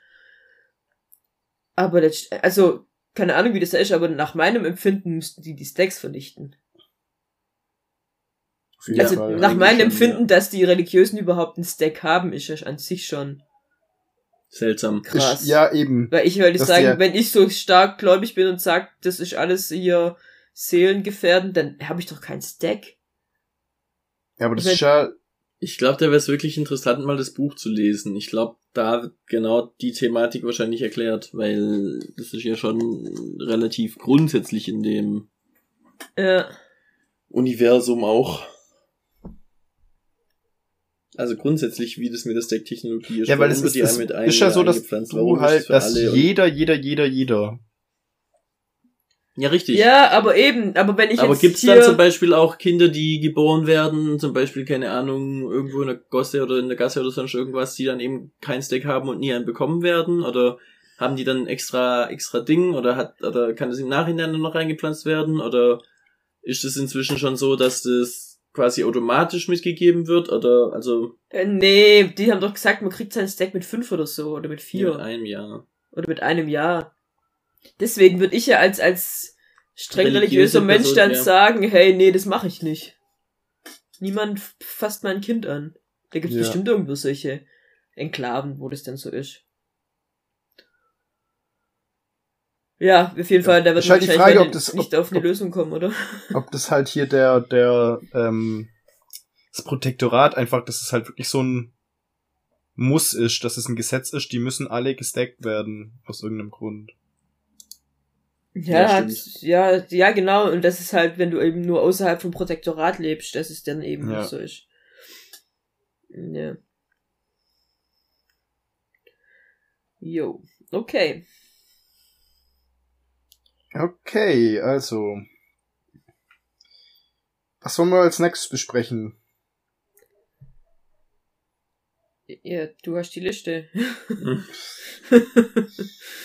Aber letzt, also, keine Ahnung, wie das da ist, aber nach meinem Empfinden müssten die die Stacks vernichten. Auf jeden also nach meinem Empfinden, ja. dass die Religiösen überhaupt einen Stack haben, ist ja an sich schon Seltsam. krass. Ist, ja, eben. Weil ich würde sagen, der- wenn ich so stark gläubig bin und sag, das ist alles hier seelengefährdend, dann habe ich doch keinen Stack. Ja, aber das Ich ist ja, Ich glaube, da wäre es wirklich interessant, mal das Buch zu lesen. Ich glaube, da wird genau die Thematik wahrscheinlich erklärt, weil das ist ja schon relativ grundsätzlich in dem Ja. Universum auch. Also grundsätzlich, wie das mit der Stack-Technologie ist. Ja, weil es ist, die mit einem ist ja so, dass du ist halt, für dass jeder, jeder, jeder, jeder. Ja, richtig. Ja, aber eben, aber wenn ich Aber jetzt gibt's hier, dann zum Beispiel auch Kinder, die geboren werden, zum Beispiel, keine Ahnung, irgendwo in der Gosse oder in der Gasse oder sonst irgendwas, die dann eben kein Steak haben und nie einen bekommen werden? Oder haben die dann extra, extra Ding? Oder hat, oder kann das im Nachhinein noch reingepflanzt werden? Oder ist es inzwischen schon so, dass das quasi automatisch mitgegeben wird? Oder, also, äh, nee, die haben doch gesagt, man kriegt sein Stack mit fünf oder so, oder mit vier. mit einem Jahr. Oder mit einem Jahr. Deswegen würde ich ja als, als streng Religiöse religiöser Mensch dann ja. sagen, hey, nee, das mache ich nicht. Niemand fasst mein Kind an. Da gibt's Ja. bestimmt irgendwo solche Enklaven, wo das dann so ist. Ja, auf jeden Fall, da wird halt die Frage, ob das- nicht ob- auf eine ob- Lösung kommen, oder? Ob das halt hier der, der, ähm, das Protektorat einfach, dass es halt wirklich so ein Muss ist, dass es ein Gesetz ist, die müssen alle gestackt werden, aus irgendeinem Grund. Ja, Ja, hat, ja, ja, genau. Und das ist halt, wenn du eben nur außerhalb vom Protektorat lebst, dass es dann eben Ja. nicht so ist. Ja. Jo, okay. Okay, also. Was wollen wir als nächstes besprechen? Ja, du hast die Liste.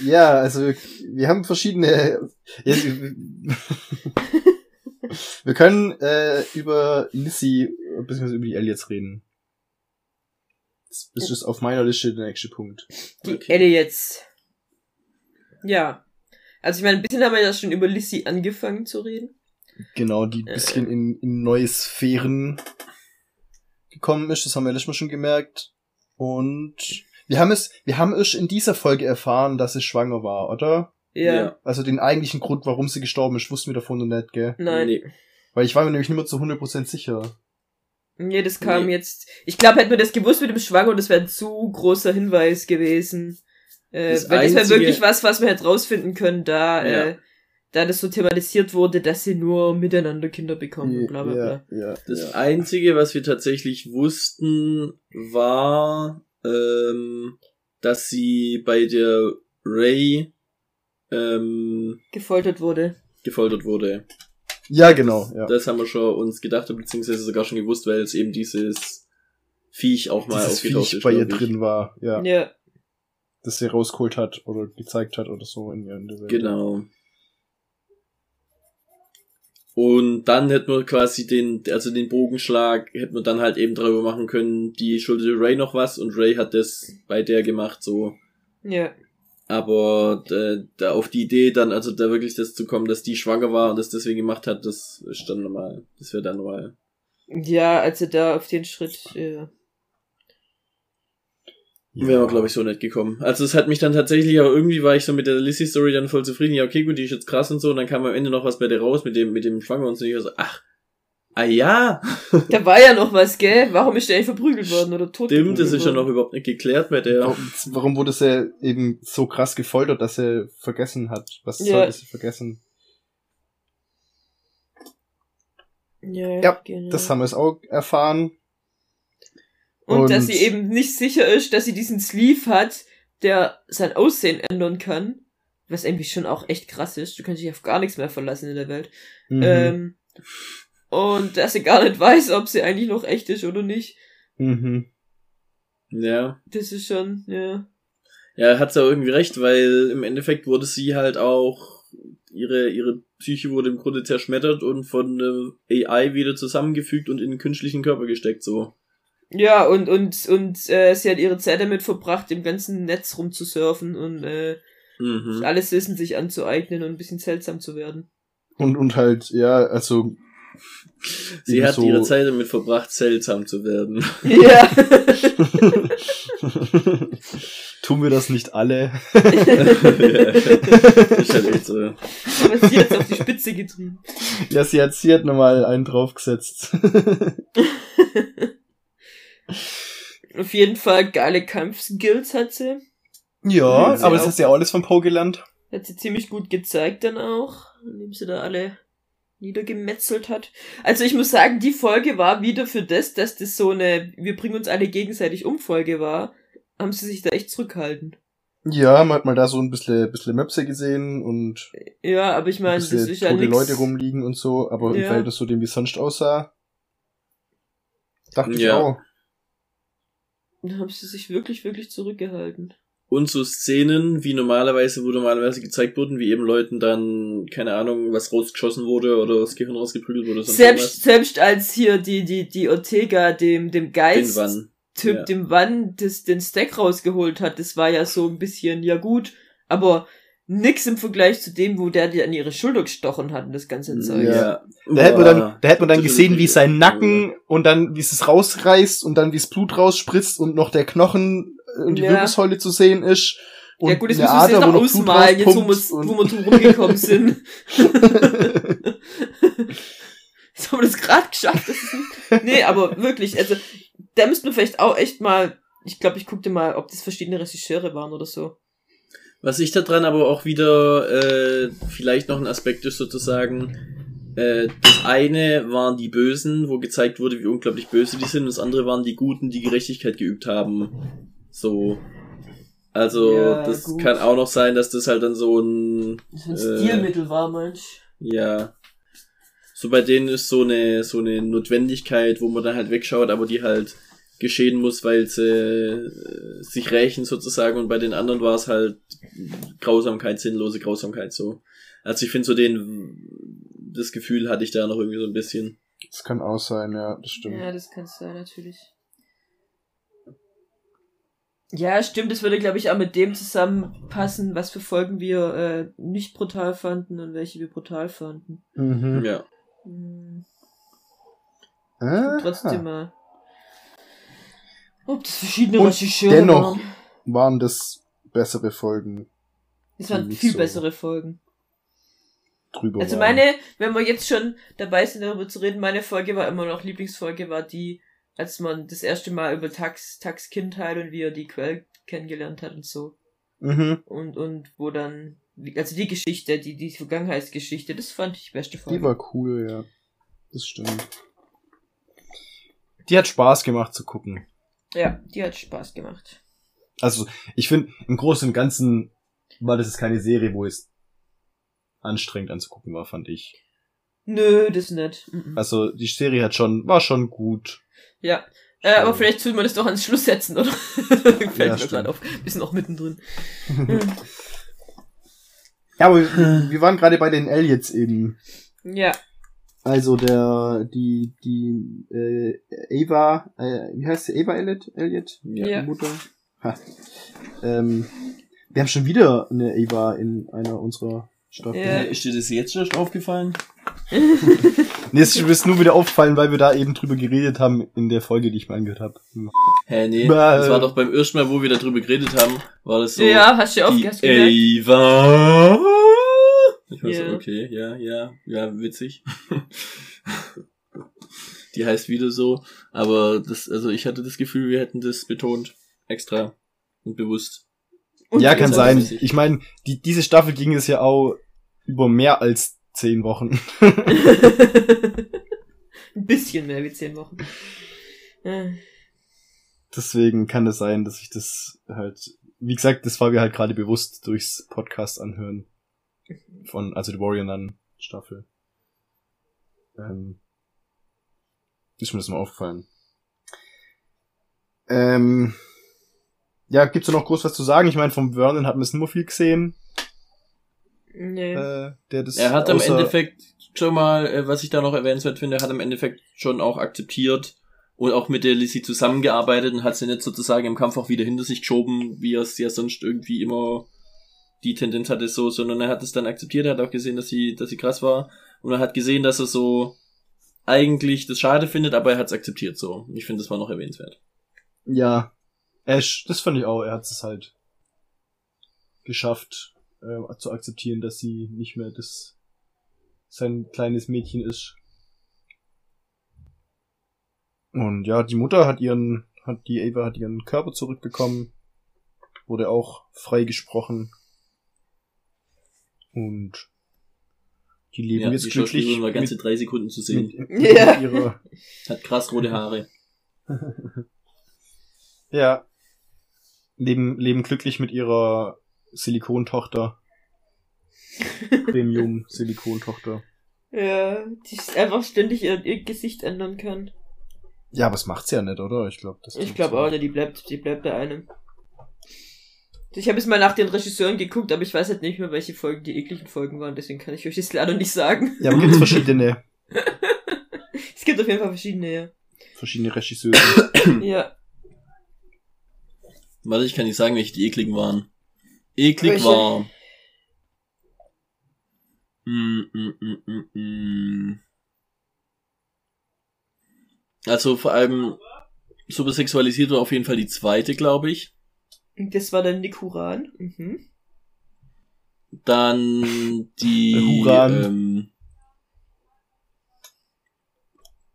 Ja, also wir haben verschiedene. Ja, wir wir können äh, über Lissy bzw. über die Elliots reden. Das das ist auf meiner Liste der nächste Punkt. Die Okay. Elle jetzt. Ja. Also ich meine, ein bisschen haben wir ja schon über Lissy angefangen zu reden. Genau, die Äh. bisschen in, in neue Sphären gekommen ist, das haben wir letztes Mal schon gemerkt. Und wir haben es, wir haben erst in dieser Folge erfahren, dass sie schwanger war, oder? Ja. Also den eigentlichen Grund, warum sie gestorben ist, wussten wir davon noch nicht, gell? Nein. Nee. Nee. Weil ich war mir nämlich nicht mehr zu 100% sicher. das kam Nee. jetzt. Ich glaube, hätten wir das gewusst mit dem Schwanger, das wäre ein zu großer Hinweis gewesen. Äh, Das weil das wäre Einzige- wirklich was, was wir hätten rausfinden können, da, Ja. äh, da das so thematisiert wurde, dass sie nur miteinander Kinder bekommen bla bla bla. Ja, ja, Das ja. Einzige, was wir tatsächlich wussten, war, ähm, dass sie bei der Ray ähm, Gefoltert wurde. gefoltert wurde. ja, genau, ja. Das haben wir schon uns gedacht, beziehungsweise sogar schon gewusst, weil es eben dieses Viech auch mal Dieses aufgetaucht Viech ist. bei ihr drin war, ja. Ja. Das sie rausgeholt hat oder gezeigt hat oder so in ihrer Welt. Genau. Und dann hätten wir quasi den, also den Bogenschlag, hätten wir dann halt eben darüber machen können, die schuldete Ray noch was und Ray hat das bei der gemacht, so. Ja. Aber da, da auf die Idee dann, also da wirklich das zu kommen, dass die schwanger war und das deswegen gemacht hat, das ist dann normal. Das wäre dann normal. Ja, also da auf den Schritt, ja. Ja. Wäre glaube ich, so nicht gekommen. Also es hat mich dann tatsächlich, aber irgendwie war ich so mit der Lissy-Story dann voll zufrieden. Ja, okay, gut, die ist jetzt krass und so. Und dann kam am Ende noch was bei der raus mit dem, mit dem Schwanger und so. Ich war so, ach, ah ja, Da war ja noch was, gell? Warum ist der eigentlich verprügelt worden oder tot? stimmt, das ist ja noch überhaupt nicht geklärt bei der. Warum, warum wurde sie eben so krass gefoltert, dass sie vergessen hat? Was Ja. sollte sie vergessen? Ja, Ja, genau. Das haben wir es auch erfahren. Und, dass Und- sie eben nicht sicher ist, dass sie diesen Sleeve hat, der sein Aussehen ändern kann. Was irgendwie schon auch echt krass ist. Du kannst dich auf gar nichts mehr verlassen in der Welt. Mhm. Ähm, und dass sie gar nicht weiß, ob sie eigentlich noch echt ist oder nicht. mhm. Ja. Das ist schon, ja. Ja, hat sie auch irgendwie recht, weil im Endeffekt wurde sie halt auch, ihre, ihre Psyche wurde im Grunde zerschmettert und von der AI wieder zusammengefügt und in den künstlichen Körper gesteckt, so. Ja, und, und, und äh, sie hat ihre Zeit damit verbracht, im ganzen Netz rumzusurfen und äh, Mhm. alles Wissen sich anzueignen und ein bisschen seltsam zu werden. Und, und halt, ja, also. Sie hat so- ihre Zeit damit verbracht, seltsam zu werden. Ja. Tun wir das nicht alle? ist halt echt so. Aber sie hat's auf die Spitze getrieben. ja, sie hat, sie hat nochmal einen draufgesetzt. Auf jeden Fall geile Kampfskills hat sie. Ja, Mhm, aber das hast ja auch alles von Poe gelernt. Hat sie ziemlich gut gezeigt dann auch, indem sie da alle niedergemetzelt hat. Also ich muss sagen, die Folge war wieder für das, dass das so eine Wir bringen uns alle gegenseitig um Folge war, haben sie sich da echt zurückgehalten. Ja, man hat mal da so ein bisschen, bisschen Möpse gesehen und Ja, aber ich ein meine, das ist ja nix. Leute rumliegen und so, aber im Ja. Verhältnis zu dem, wie es sonst aussah, dachte ich Ja. auch. Da haben sie sich wirklich, wirklich zurückgehalten. Und so Szenen, wie normalerweise, wo normalerweise gezeigt wurden, wie eben Leuten dann, keine Ahnung, was rausgeschossen wurde oder das Gehirn rausgeprügelt wurde. Selbst, selbst als hier die, die, die Ortega dem, dem. Geist. Typ Ja. dem Wann das, den Stack rausgeholt hat, das war ja so ein bisschen, ja gut, aber nix im Vergleich zu dem, wo der dir an ihre Schulter gestochen hat und das ganze Zeug. Ja. Da hätte man dann, da hätte man dann gesehen, wie sein Nacken und dann, wie es es rausreißt und dann, wie es Blut rausspritzt und noch der Knochen und die Ja. Wirbelsäule zu sehen ist. Und ja gut, das müssen wir uns jetzt noch ausmalen, jetzt wo, und- wo wir drum rumgekommen sind. Jetzt haben wir das gerade geschafft. Das ist ein, nee, aber wirklich, also da müssten wir vielleicht auch echt mal, ich glaube, ich guckte mal, ob das verschiedene Regisseure waren oder so. Was ich da dran aber auch wieder äh, vielleicht noch ein Aspekt ist sozusagen, äh, das eine waren die Bösen, wo gezeigt wurde, wie unglaublich böse die sind, und das andere waren die Guten, die Gerechtigkeit geübt haben. So. Also, Ja, das gut. kann auch noch sein, dass das halt dann so ein, Das ein Äh, Stilmittel war, manch. ja. So bei denen ist so eine, so eine Notwendigkeit, wo man dann halt wegschaut, aber die halt geschehen muss, weil sie äh, sich rächen sozusagen und bei den anderen war es halt Grausamkeit, sinnlose Grausamkeit so. Also ich finde so den, das Gefühl hatte ich da noch irgendwie so ein bisschen. Das kann auch sein, ja, das stimmt. Ja, das kann sein, natürlich. Ja, stimmt, das würde, glaube ich, auch mit dem zusammenpassen, was für Folgen wir äh, nicht brutal fanden und welche wir brutal fanden. Mhm. Ja. Hm, Aha. trotzdem mal. Ob das verschiedene Und Regisseure dennoch- waren. Waren das bessere Folgen Das waren viel so. bessere Folgen. drüber Also waren. meine, wenn wir jetzt schon dabei sind, darüber zu reden, meine Folge war immer noch, Lieblingsfolge war die, als man das erste Mal über Tax, Tax Kindheit und wie er die Quell kennengelernt hat und so. Mhm. Und, und wo dann, also die Geschichte, die, die Vergangenheitsgeschichte, das fand ich die beste Folge. Die war cool, ja. Das stimmt. Die hat Spaß gemacht zu gucken. Ja, die hat Spaß gemacht. Also, ich finde, im Großen und Ganzen war das jetzt keine Serie, wo es anstrengend anzugucken war, fand ich. Nö, das nicht. Mhm. Also, die Serie hat schon, war schon gut. Ja. Äh, aber vielleicht tun wir das doch ans Schluss setzen, oder? Fällt Ja, mir gerade auf. Bisschen auch mittendrin. Ja, aber wir, wir waren gerade bei den Elliots eben. ja. Also der, die, die, äh, Ava, äh, wie heißt sie? Ava Elliot? Elliot? Ja. Die Mutter. Ha. Ähm, wir haben schon wieder eine Ava in einer unserer Staffeln. Ja. Ist dir das jetzt erst aufgefallen? Nee, es ist nur wieder aufgefallen, weil wir da eben drüber geredet haben in der Folge, die ich mir angehört habe. Hä, nee. Bäh. Das war doch beim ersten Mal, wo wir darüber geredet haben, war das so. ja, hast du ja auch die erst. Ava. Ich weiß, Ja. okay, ja, ja, ja, witzig. die heißt wieder so, aber das, also ich hatte das Gefühl, wir hätten das betont, extra und bewusst. Und ja, kann sein. witzig. Ich meine, die, diese Staffel ging es ja auch über mehr als zehn Wochen. Ein bisschen mehr wie zehn Wochen. Äh, Deswegen kann es sein, dass ich das halt, wie gesagt, das war mir halt gerade bewusst durchs Podcast anhören. Von, also die Warrior Nun Staffel. Ähm, ist mir das mal aufgefallen. Ähm, ja, gibt's da noch groß was zu sagen? Ich meine, vom Vernon hat man es nur viel gesehen, Nee. äh, der das Er hat im Endeffekt schon mal, äh, was ich da noch erwähnenswert finde, hat im Endeffekt schon auch akzeptiert und auch mit der Lizzie zusammengearbeitet und hat sie nicht sozusagen im Kampf auch wieder hinter sich geschoben, wie er es ja sonst irgendwie immer die Tendenz hatte so, sondern er hat es dann akzeptiert, er hat auch gesehen, dass sie, dass sie krass war und er hat gesehen, dass er so eigentlich das schade findet, aber er hat es akzeptiert so. Ich finde, das war noch erwähnenswert. Ja, Ash, das fand ich auch. Er hat es halt geschafft äh, zu akzeptieren, dass sie nicht mehr das sein kleines Mädchen ist. Und ja, die Mutter hat ihren hat die Ava hat ihren Körper zurückbekommen, wurde auch freigesprochen. Und die leben Ja, jetzt die glücklich war ganze mit, drei Sekunden zu sehen. mit, mit Ja. ihrer Hat krass rote Haare. ja leben leben glücklich mit ihrer Silikontochter. Premium Silikontochter. Ja, die einfach ständig ihr, ihr Gesicht ändern kann. Ja, aber das macht's ja nicht, oder? Ich glaube, das Ich glaube auch, ne, die bleibt, die bleibt bei einem. Ich habe jetzt mal nach den Regisseuren geguckt, aber ich weiß halt nicht mehr, welche Folgen die ekligen Folgen waren, deswegen kann ich euch das leider nicht sagen. Ja, aber gibt's verschiedene Es gibt auf jeden Fall verschiedene, ja. verschiedene Regisseure. Ja. Warte, ich kann nicht sagen, welche die ekligen waren. Eklig Welche? war. Mm, mm, mm, mm, mm. Also vor allem super sexualisiert war auf jeden Fall die zweite, glaube ich. Das war dann Nick Huran. Mhm. Dann die Huran. ähm,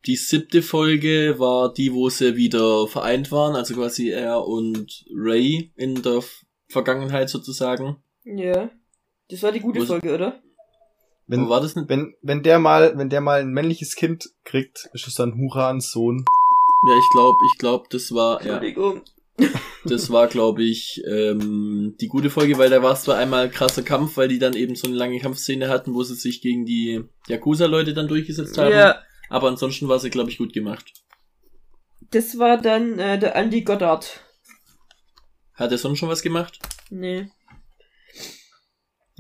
die siebte Folge war die, wo sie wieder vereint waren, also quasi er und Ray in der F- Vergangenheit sozusagen. Ja. Das war die gute Wo Folge, oder? Wenn, Wo war das nicht? wenn, wenn der mal, wenn der mal ein männliches Kind kriegt, ist es dann Hurans Sohn. Ja, ich glaube, ich glaube, das war ja, Entschuldigung. das war glaube ich ähm, die gute Folge, weil da war es zwar einmal krasser Kampf, weil die dann eben so eine lange Kampfszene hatten, wo sie sich gegen die Yakuza-Leute dann durchgesetzt haben. Ja. Aber ansonsten war sie glaube ich gut gemacht. Das war dann äh, der Andy Goddard. Hat er sonst schon was gemacht? Nee.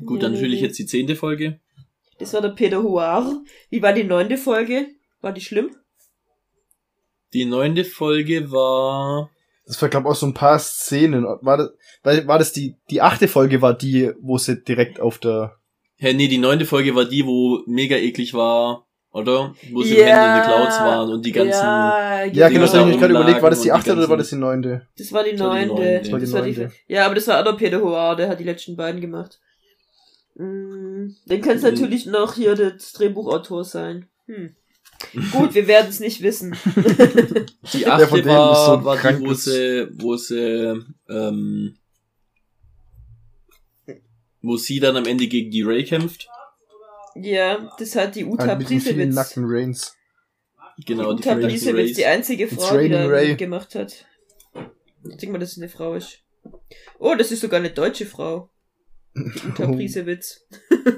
Gut, dann nee, natürlich nee. jetzt die zehnte Folge. Das war der Peter Huar. Wie war die neunte Folge? War die schlimm? Die neunte Folge war Das war, glaube ich, auch so ein paar Szenen. War das, war, das die, die achte Folge war die, wo sie direkt auf der, Hä, nee, die neunte Folge war die, wo mega eklig war, oder? Wo sie Ja. im in the Clouds waren und die ganzen. Ja, ja, Die genau, das habe ich mich gerade überlegt, war das die achte oder war das die neunte? Das war die neunte. Das war die ja, aber das war auch Peter Huar, der hat die letzten beiden gemacht. Mm, Dann kann es Mhm. natürlich noch hier das Drehbuchautor sein. Hm. Gut, wir werden es nicht wissen. Die Der achte von denen war, ist so war die, wo sie, wo sie, ähm, wo sie dann am Ende gegen die Ray kämpft. ja, das hat die Uta Halt mit den vielen Prisewitz. nackten Rains. Genau, die Uta Prisewitz, die einzige Frau, die da Ray. gemacht hat. Ich denke mal, dass es eine Frau ist. Oh, das ist sogar eine deutsche Frau. Die Uta Oh. Prisewitz.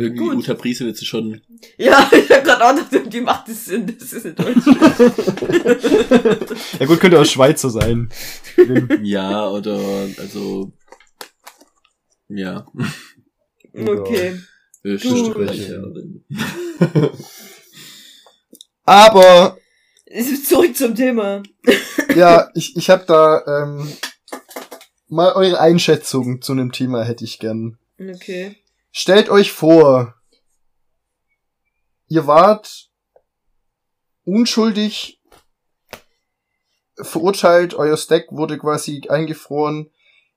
Irgendwie Gut. Uta Priesewitz ist schon, Ja, ich hab grad auch gedacht, die macht das Sinn, das ist eine deutsche. ja gut, könnte auch Schweizer sein. ja, oder, also, ja, Okay. Österreicherin. Aber, Zurück zum Thema. ja, ich, ich habe da ähm, mal eure Einschätzung zu einem Thema hätte ich gern. Okay. Stellt euch vor, ihr wart unschuldig verurteilt, euer Stack wurde quasi eingefroren.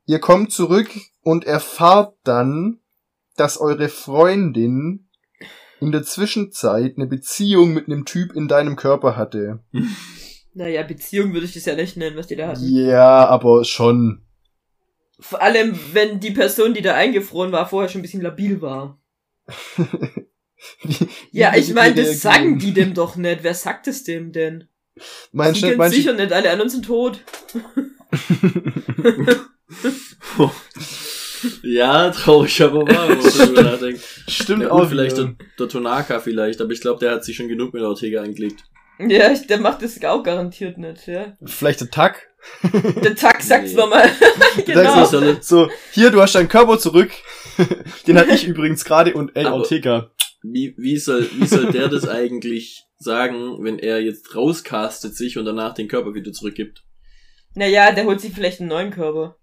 Ihr kommt zurück und erfahrt dann, dass eure Freundin in der Zwischenzeit eine Beziehung mit einem Typ in deinem Körper hatte. Naja, Beziehung würde ich das ja nicht nennen, was die da hatten. Ja, aber schon. Vor allem, wenn die Person, die da eingefroren war, vorher schon ein bisschen labil war. Wie- Ja, wie ich meine, das sagen die dem doch nicht. Wer sagt es dem denn? Meinst die du, kennen meinst du, sicher nicht, alle anderen sind tot. Ja, traurig, aber wahr, wenn man darüber nachdenkt. stimmt Ja, auch vielleicht wieder. der, der Tonaka vielleicht, aber ich glaube, der hat sich schon genug mit Ortega eingelegt. Ja, ich, der macht das auch garantiert nicht, ja. Vielleicht der Tag. Der Tag sagt's Nee. nochmal. genau. Er- So, hier, du hast deinen Körper zurück. Den hatte ich übrigens gerade und El Aber- Ortega. Wie, wie, soll, wie soll der das eigentlich sagen, wenn er jetzt rauscastet sich und danach den Körper wieder zurückgibt? Naja, der holt sich vielleicht einen neuen Körper.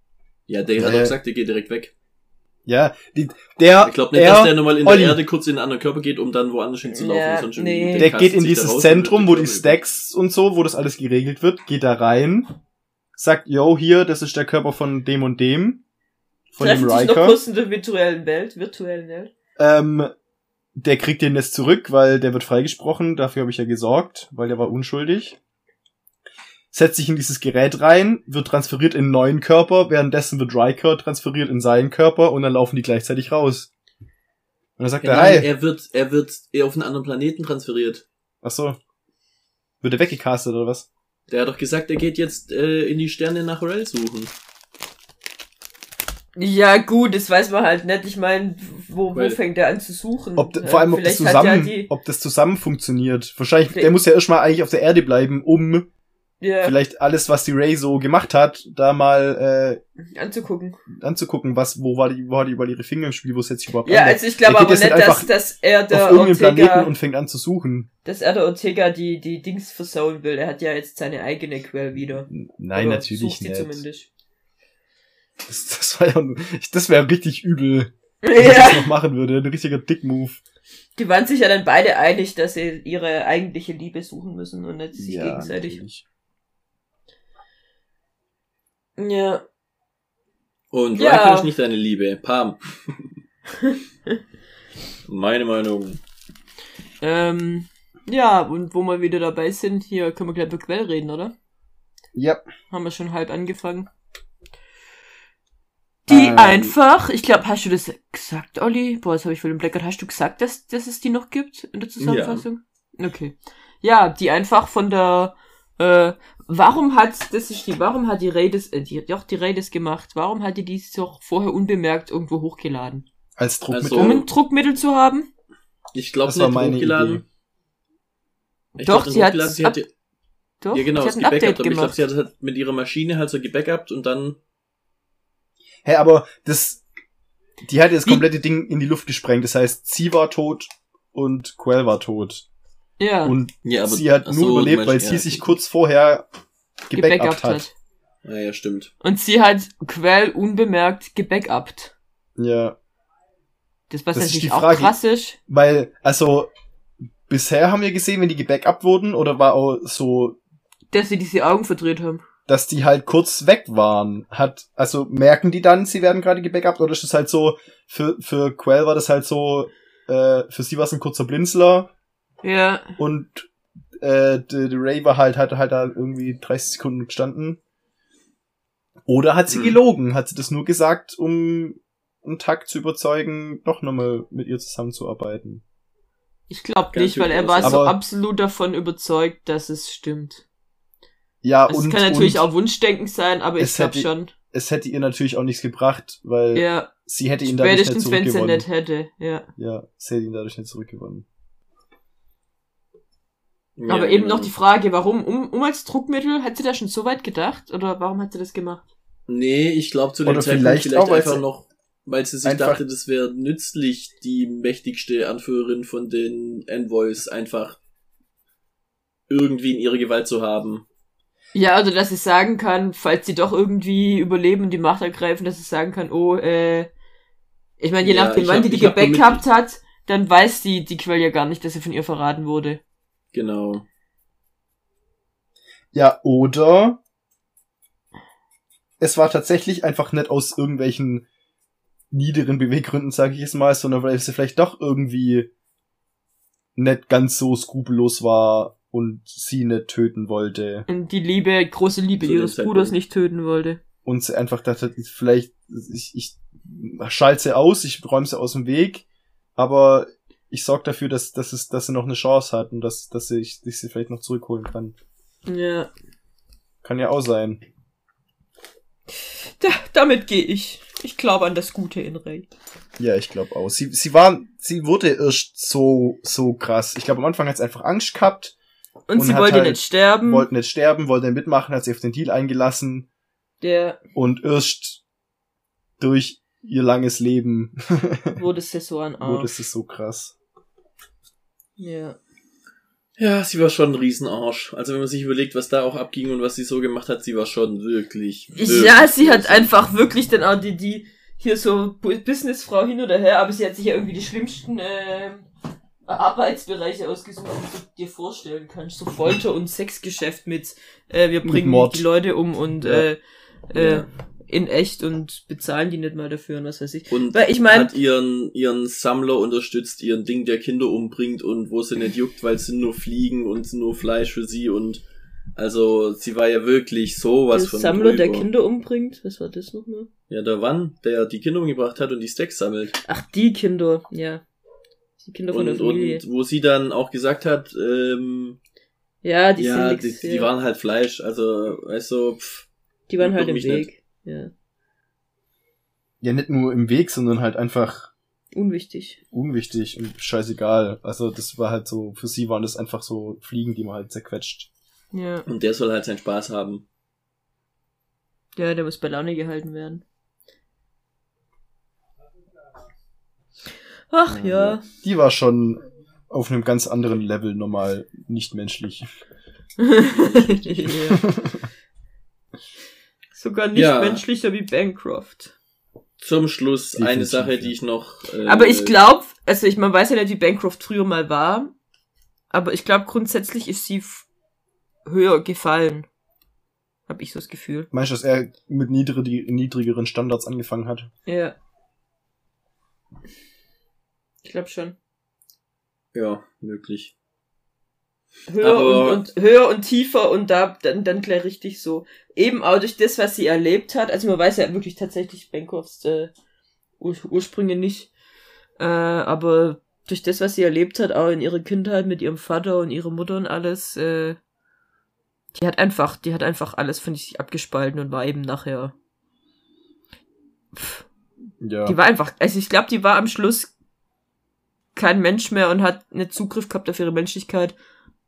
Ja, der hat Äh. doch gesagt, der geht direkt weg. Ja, die, der, Ich glaube nicht, er, dass der nochmal in Olli. der Erde kurz in einen anderen Körper geht, um dann woanders hinzulaufen. Ja, sonst nee. der geht in dieses Zentrum, wo die Stacks und so, wo das alles geregelt wird, geht da rein, sagt, yo, hier, das ist der Körper von dem und dem, von dem Treffen sich noch Riker. kurz in der virtuellen Welt, virtuellen Welt. Ähm, der kriegt den jetzt zurück, weil der wird freigesprochen. Dafür habe ich ja gesorgt, weil der war unschuldig. Setzt sich in dieses Gerät rein, wird transferiert in einen neuen Körper, währenddessen wird Riker transferiert in seinen Körper und dann laufen die gleichzeitig raus. Und dann sagt Ja, er, nein, hi. er wird, er wird eher auf einen anderen Planeten transferiert. Ach so. Wird er weggecastet oder was? Der hat doch gesagt, er geht jetzt äh, in die Sterne nach Rel suchen. Ja, gut, das weiß man halt nicht. Ich meine, wo, wo fängt er an zu suchen? Ob, Äh, vor allem, ob das, vielleicht ja zusammen, die, ob das zusammen funktioniert. Wahrscheinlich, der muss ja erstmal eigentlich auf der Erde bleiben, um ja, vielleicht alles, was die Ray so gemacht hat, da mal anzugucken. äh, anzugucken, was, wo war die, wo hat die überall ihre Finger im Spiel, wo setzt sich überhaupt Ja, also ich glaube Er aber jetzt nicht, dass, dass er der auf irgendeinen Planeten Ortega, und fängt an zu suchen. dass er der Ortega die, die Dings versauen will. Er hat ja jetzt seine eigene Quelle wieder. Nein, Oder natürlich sucht nicht. zumindest. Das, das war ja, das wäre richtig übel, wenn ich das Ja, noch machen würde. Ein richtiger Dick-Move. die waren sich ja dann beide einig, dass sie ihre eigentliche Liebe suchen müssen und nicht sich gegenseitig. natürlich. Ja. Und Ja. Riker ist nicht deine Liebe. Pam. Meine Meinung. Ähm, ja, und wo wir wieder dabei sind, hier können wir gleich über Quell reden, oder? Ja. Haben wir schon halb angefangen. Die Ähm. einfach, ich glaube, hast du das gesagt, Olli? Boah, das habe ich voll im Blackout. Hast du gesagt, dass, dass es die noch gibt in der Zusammenfassung? Okay. Ja, die einfach von der, äh, warum hat, das ist die, warum hat die Raides, äh, die, doch, die Raides gemacht? Warum hat die dies doch vorher unbemerkt irgendwo hochgeladen? Als Druckmittel. Um Also- ein Druckmittel zu haben? Ich glaube Das war nicht meine hochgeladen. Idee. Ich Doch, glaub, sie hat hochgeladen, sie hat Doch, ja genau, sie es hat ein Update gebackupt, aber ich glaube, sie hat halt mit ihrer Maschine halt so gebackupt und dann Hä, aber das, die hat das komplette Ding in die Luft gesprengt. Das heißt, sie war tot und Quell war tot. Ja, Und ja, aber sie hat nur so, überlebt, weil ja, sie sich kurz vorher gebackupt gebackupt hat. hat. Ja, ja, stimmt. Und sie hat Quell unbemerkt gebackupt. Ja, Das, was Das ist natürlich die auch Frage. krass ist. weil, also, bisher haben wir gesehen, wenn die gebackupt wurden, oder war auch so, dass sie diese Augen verdreht haben. dass die halt kurz weg waren. Hat, also merken die dann, sie werden gerade gebackupt, oder ist das halt so, für, für Quell war das halt so, äh, für sie war es ein kurzer Blinzler, Ja, und äh, die, die Ray war halt, hat halt da irgendwie 30 Sekunden gestanden. Oder hat sie Hm. gelogen? Hat sie das nur gesagt, um einen Takt zu überzeugen, doch nochmal mit ihr zusammenzuarbeiten? ich glaube nicht, weil er natürlich war so absolut davon überzeugt, dass es stimmt. Ja, Also und, es kann natürlich und auch Wunschdenken sein, aber ich es glaube hätte- schon. es hätte ihr natürlich auch nichts gebracht, weil Ja, sie hätte ihn dadurch nicht spätestens wenn sie zurückgewonnen. nicht hätte, ja. Ja, sie hätte ihn dadurch nicht zurückgewonnen. Ja, aber eben noch die Frage, warum, um, um als Druckmittel, hat sie da schon so weit gedacht? Oder warum hat sie das gemacht? Nee, ich glaube zu dem Oder Zeitpunkt vielleicht vielleicht, auch, weil einfach sie- noch, weil sie sich dachte, das wäre nützlich, die mächtigste Anführerin von den Envoys einfach irgendwie in ihre Gewalt zu haben. Ja, oder dass sie sagen kann, falls sie doch irgendwie überleben und die Macht ergreifen, dass sie sagen kann, oh, äh, ich meine, je Ja, nachdem, ich wann hab- die die ich gebackupt hat, dann weiß die, die Quelle ja gar nicht, dass sie von ihr verraten wurde. Genau. Ja, oder es war tatsächlich einfach nicht aus irgendwelchen niederen Beweggründen, sage ich jetzt mal, sondern weil sie vielleicht doch irgendwie nicht ganz so skrupellos war und sie nicht töten wollte Und die Liebe, große Liebe Zu ihres Zeitpunkt. Bruders nicht töten wollte. und sie einfach dachte, vielleicht ich, ich schalte sie aus, ich räume sie aus dem Weg, aber ich sorge dafür, dass, dass, es, dass sie noch eine Chance hat und dass, dass ich, ich sie vielleicht noch zurückholen kann. Ja. Kann ja auch sein. Da, damit gehe ich. Ich glaube an das Gute in Ray. Ja, ich glaube auch. Sie, sie war, sie wurde erst so, so krass. Ich glaube, am Anfang hat sie einfach Angst gehabt, Und, Und sie wollte halt- nicht sterben. wollte nicht sterben, wollte nicht mitmachen, hat sich auf den Deal eingelassen Der und erst durch ihr langes Leben wurde es ja so an wurde es so krass. Ja. Ja, sie war schon ein Riesenarsch. Also wenn man sich überlegt, was da auch abging und was sie so gemacht hat, sie war schon wirklich. wirklich Ja, sie hat einfach wirklich dann auch die, die hier so Bu- Businessfrau hin oder her, aber sie hat sich ja irgendwie die schlimmsten ähm, Arbeitsbereiche ausgesucht, die du dir vorstellen kannst. So Folter und Sexgeschäft mit, äh, wir Mit bringen Mord. die Leute um und Ja. äh, äh, Ja. In echt und bezahlen die nicht mal dafür und was weiß ich. Und Weil ich mein- hat ihren, ihren Sammler unterstützt, ihren Ding, der Kinder umbringt und wo sie nicht juckt, weil es sind nur Fliegen und nur Fleisch für sie und also sie war ja wirklich sowas der von Sammler, der drüber. Kinder umbringt. Was war das nochmal? Ja, der Wann, der die Kinder umgebracht hat und die Stacks sammelt. Ach, die Kinder, ja. Die Kinder von Und, der Familie. und wo sie dann auch gesagt hat, ähm, ja, die ja, sind die, nix, die ja. waren halt Fleisch, also, weißt du, pff, die waren halt im Weg. nicht. Ja. Ja, nicht nur im Weg, sondern halt einfach Unwichtig. unwichtig und scheißegal. Also das war halt so, für sie waren das einfach so Fliegen, die man halt zerquetscht. Ja. und der soll halt seinen Spaß haben. Ja, der muss bei Laune gehalten werden. Ach ja. Die war schon auf einem ganz anderen Level normal nicht menschlich. ja. Sogar nicht Ja. menschlicher wie Bancroft. Zum Schluss eine Definitiv, Sache, ja. die ich noch. Äh, Aber ich glaube, also ich, man weiß ja nicht, wie Bancroft früher mal war, aber ich glaube grundsätzlich ist sie höher gefallen. Hab ich so das Gefühl. Meinst du, dass er mit niedrig, niedrigeren Standards angefangen hat? Ja. Ich glaube schon. Ja, möglich. Höher Aber- und, und höher und tiefer und da dann, dann gleich richtig so. Eben auch durch das, was sie erlebt hat. Also man weiß ja wirklich tatsächlich Bancrofts äh, Ur Ursprünge nicht. Äh, aber durch das, was sie erlebt hat, auch in ihrer Kindheit mit ihrem Vater und ihrer Mutter und alles, äh, die hat einfach, die hat einfach alles von sich abgespalten und war eben nachher. Pff, Ja. die war einfach, also ich glaube, die war am Schluss kein Mensch mehr und hat nicht Zugriff gehabt auf ihre Menschlichkeit.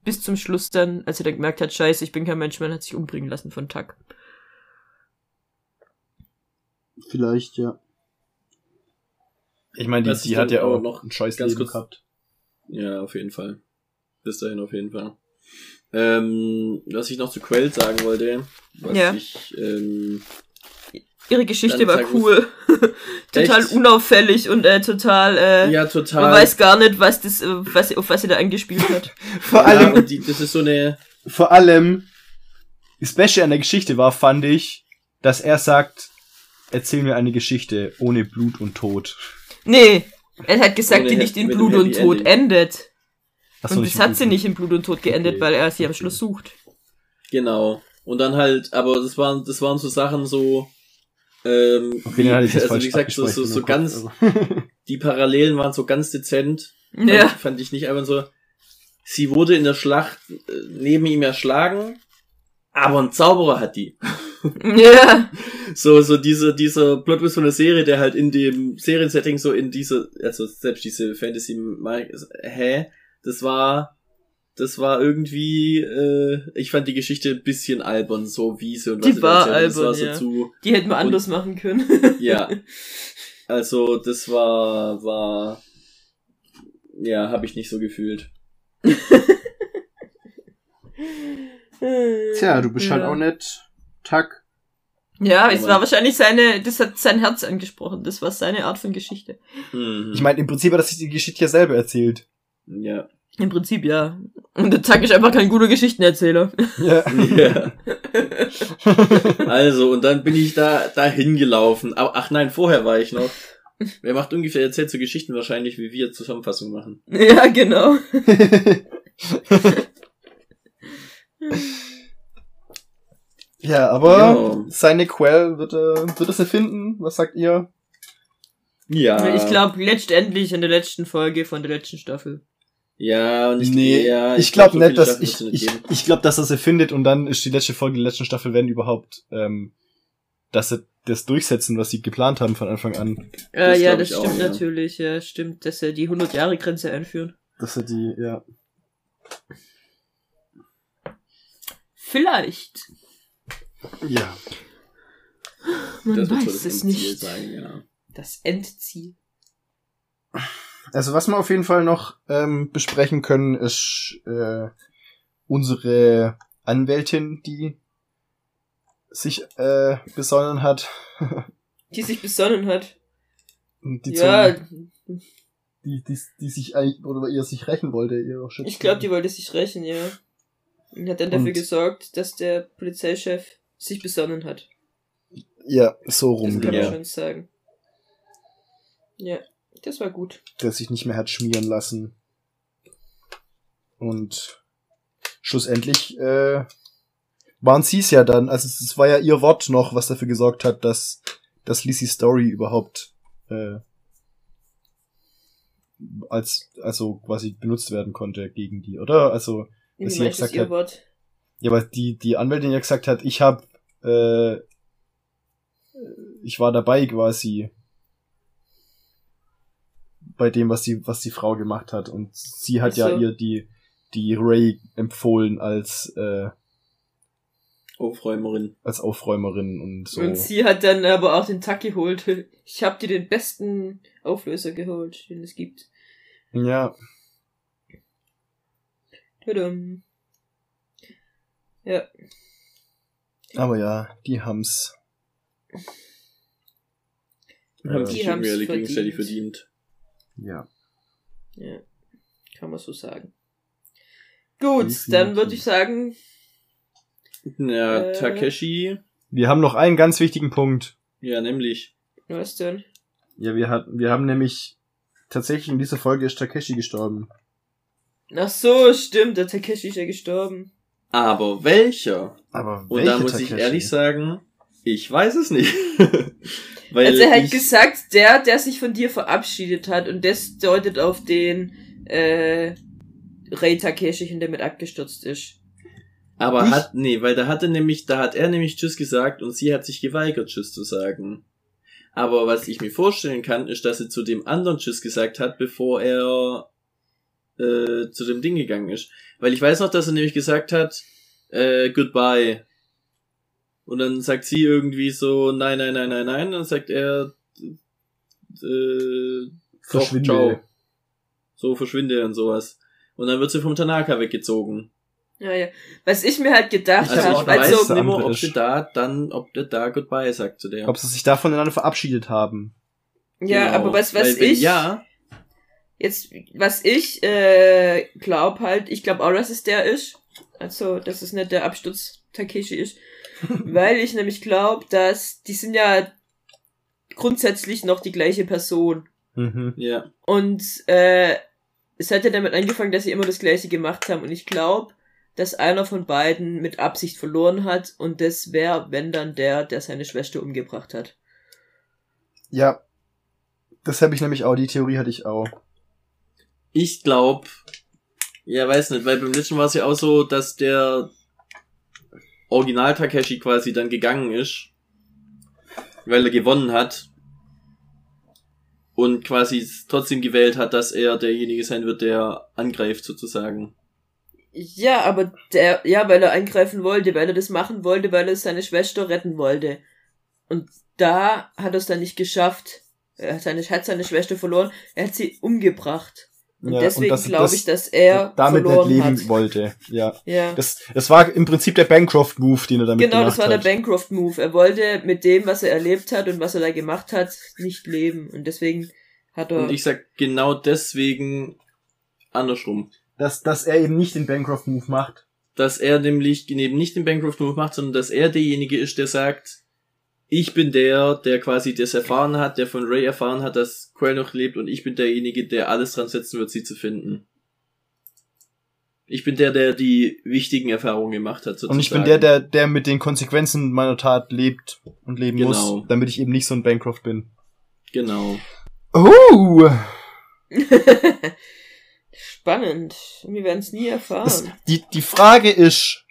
Bis zum Schluss dann, als sie dann gemerkt hat, scheiße, ich bin kein Mensch mehr, und hat sich umbringen lassen von Tuck. Vielleicht, ja. Ich meine, die, Das die hat ja auch noch ein scheiß Leben kurz- gehabt. Ja, auf jeden Fall. Bis dahin auf jeden Fall. Ähm, was ich noch zu Quell sagen wollte, was Ja. ich, ähm, Ihre Geschichte war cool. total Echt? unauffällig und äh, total, äh, ja, total. man weiß gar nicht, was das, äh, was, auf was sie da angespielt hat. Vor ja, allem, und die, das ist so eine, vor allem, Beste an der Geschichte war, fand ich, dass er sagt, erzähl mir eine Geschichte ohne Blut und Tod. Nee, er hat gesagt, Ohne die nicht in Blut und Happy Tod Ending. endet. Ach so, und das hat Blut sie nicht in Blut und Tod geendet, Okay. weil er sie am. Schluss sucht. genau. Und dann halt, aber das waren, das waren so Sachen so, ähm, Okay, dann hatte ich das also wie gesagt, so, so, so Kopf, ganz, also. die Parallelen waren so ganz dezent. Fand, Ja. fand ich nicht einfach so. Sie wurde in der Schlacht äh, neben ihm erschlagen, aber ein Zauberer hat die. Ja. So, so diese, dieser Plot von der Serie, der halt in dem Seriensetting so in diese, also selbst diese Fantasy, hä? Das war, das war irgendwie, äh, ich fand die Geschichte ein bisschen albern, so wie sie und was Die sie war albern, Das war ja. so zu, Die hätten wir Und- anders machen können. ja. Also, das war, war, ja, habe ich nicht so gefühlt. Tja, du bist halt Ja. auch nicht Tack. Ja, es war wahrscheinlich seine, das hat sein Herz angesprochen. Das war seine Art von Geschichte. Mhm. Ich meine, im Prinzip hat er sich die Geschichte ja selber erzählt. ja. Im Prinzip ja. Und der Tag ist einfach kein guter Geschichtenerzähler. Ja. ja. Also, und dann bin ich da, da hingelaufen. Aber, ach nein, vorher war ich noch. Wer macht ungefähr, erzählt so Geschichten wahrscheinlich, wie wir Zusammenfassung machen. ja, genau. ja, aber Ja. seine Quell wird er, wird er sie finden? Was sagt ihr? Ja. Ich glaube, letztendlich in der letzten Folge von der letzten Staffel. Ja, und ich, nee, ja, ich glaube so nicht, dass ich, ich, ich glaube, dass er sie findet und dann ist die letzte Folge der letzten Staffel, wenn überhaupt, ähm, dass sie das durchsetzen, was sie geplant haben von Anfang an. Äh, Das ja, glaub das ich auch, stimmt ja. natürlich. Ja, stimmt, dass er die 100-Jahre-Grenze einführen. Dass sie die, ja. Vielleicht. Ja. Man Das weiß das es nicht. Sein, ja. Das Endziel. Also was wir auf jeden Fall noch ähm, besprechen können, ist äh, unsere Anwältin, die sich äh, besonnen hat. Die sich besonnen hat. Die, ja, zum, die, die, die sich eigentlich, oder ihr sich rächen wollte, ihr Schützen. ich glaube, die wollte sich rächen, ja. Und hat dann dafür Und- gesorgt, dass der Polizeichef sich besonnen hat. Ja, so rum, Das kann Ja. man schon sagen. Ja, das war gut. der sich nicht mehr hat schmieren lassen. Und schlussendlich äh, waren sie es ja dann, also es war ja ihr Wort noch, was dafür gesorgt hat, dass, dass Lizzie Story überhaupt äh, als also quasi benutzt werden konnte gegen die, oder? Also Dass sie ja gesagt ihr hat- Wort? ja, aber die die Anwältin ja gesagt hat, ich habe äh, ich war dabei quasi bei dem, was die, was die Frau gemacht hat. Und sie hat Ach ja so. ihr die, die Ray empfohlen als, äh, Aufräumerin. als Aufräumerin und so. Und sie hat dann aber auch den Tack geholt. Ich hab dir den besten Auflöser geholt, den es gibt. Ja, Tadam. Ja, aber ja, die haben's. Haben sich Die haben's irgendwie alle gegenseitig verdient. verdient. Ja. ja, kann man so sagen. Gut, Definitiv. dann würde ich sagen, Ja, Äh. Takeshi. Wir haben noch einen ganz wichtigen Punkt. Ja, nämlich. was denn? Ja, wir hatten, wir haben nämlich tatsächlich in dieser Folge ist Takeshi gestorben. Ach so, stimmt, der Takeshi ist ja gestorben. Aber welcher? Aber Und welcher da muss ich Takeshi? ehrlich sagen, ich weiß es nicht. Weil also er hat gesagt, der, der sich von dir verabschiedet hat und das deutet auf den äh, Rei Takeshi hin, der mit abgestürzt ist. aber Ich- hat, nee, weil da hatte nämlich, da hat er nämlich Tschüss gesagt und sie hat sich geweigert, Tschüss zu sagen. Aber was ich mir vorstellen kann, ist, dass sie zu dem anderen Tschüss gesagt hat, bevor er äh, zu dem Ding gegangen ist. Weil ich weiß noch, dass er nämlich gesagt hat, äh, goodbye. Und dann sagt sie irgendwie so, nein, nein, nein, nein, nein. Dann sagt er, äh, doch, Verschwinde. ciao. So verschwinde und sowas. Und dann wird sie vom Tanaka weggezogen. Ja, ja. Was ich mir halt gedacht Also hab ich auch habe, weiß, weiß also, der nicht mehr, ob sie da dann, ob der da Goodbye sagt zu der. Ob sie sich da voneinander verabschiedet haben. ja, Genau. aber was, was Weil ich, Ja, jetzt, was ich, äh, glaub halt, ich glaube auch, dass es der ist. Also, dass es nicht der Absturz Takeshi ist. weil ich nämlich glaube, dass, die sind ja grundsätzlich noch die gleiche Person. Mhm. ja. Und äh, es hat ja damit angefangen, dass sie immer das Gleiche gemacht haben. Und ich glaube, dass einer von beiden mit Absicht verloren hat. Und das wäre, wenn dann der, der seine Schwester umgebracht hat. Ja. Das habe ich nämlich auch, die Theorie hatte ich auch. Ich glaube, ja, weiß nicht, weil beim letzten war es ja auch so, dass der Original Takeshi quasi dann gegangen ist, weil er gewonnen hat und quasi trotzdem gewählt hat, dass er derjenige sein wird, der angreift sozusagen. Ja, aber der, ja, weil er eingreifen wollte, weil er das machen wollte, weil er seine Schwester retten wollte. Und da hat er es dann nicht geschafft. Er hat seine, hat seine Schwester verloren, er hat sie umgebracht. Und Ja, deswegen glaube ich, dass er damit nicht leben hat. wollte. Ja. Ja. Das, das war im Prinzip der Bancroft-Move, den er damit Genau, gemacht das war der hat. Bancroft-Move. Er wollte mit dem, was er erlebt hat und was er da gemacht hat, nicht leben. Und deswegen hat er. Und ich sag genau deswegen andersrum. dass, dass er eben nicht den Bancroft-Move macht. dass er nämlich eben nicht den Bancroft Move macht, sondern dass er derjenige ist, der sagt, ich bin der, der quasi das erfahren hat, der von Ray erfahren hat, dass Quell noch lebt und ich bin derjenige, der alles dran setzen wird, sie zu finden. Ich bin der, der die wichtigen Erfahrungen gemacht hat, sozusagen. Und ich bin der, der, der mit den Konsequenzen meiner Tat lebt und leben Genau. muss, damit ich eben nicht so ein Bancroft bin. Genau. Oh! Spannend. Wir werden es nie erfahren. Das, die, die Frage ist,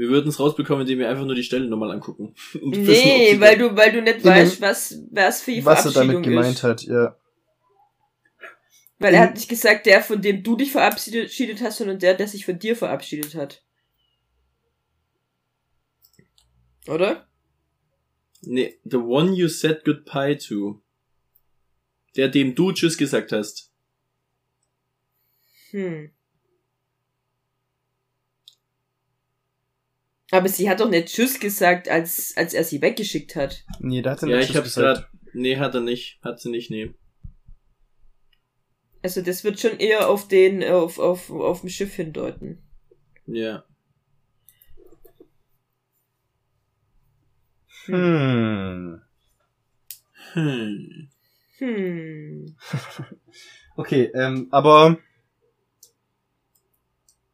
Wir würden es rausbekommen, indem wir einfach nur die Stelle nochmal angucken. Und wissen, nee, sie- weil du, weil du nicht weißt, was, was für die was er Verabschiedung damit gemeint ist. hat, ja. Weil er In- hat nicht gesagt, der, von dem du dich verabschiedet hast, sondern der, der sich von dir verabschiedet hat. Oder? Nee, the one you said goodbye to. Der, dem du Tschüss gesagt hast. Hm. Aber sie hat doch nicht Tschüss gesagt, als, als er sie weggeschickt hat. Nee, da hat er Ja, nicht ich Tschüss hab's gesagt. grad. Nee, hat er nicht. Hat sie nicht, nee. Also das wird schon eher auf den, auf, auf, auf dem Schiff hindeuten. Ja. Hm. Hm. Hm. Okay, ähm, aber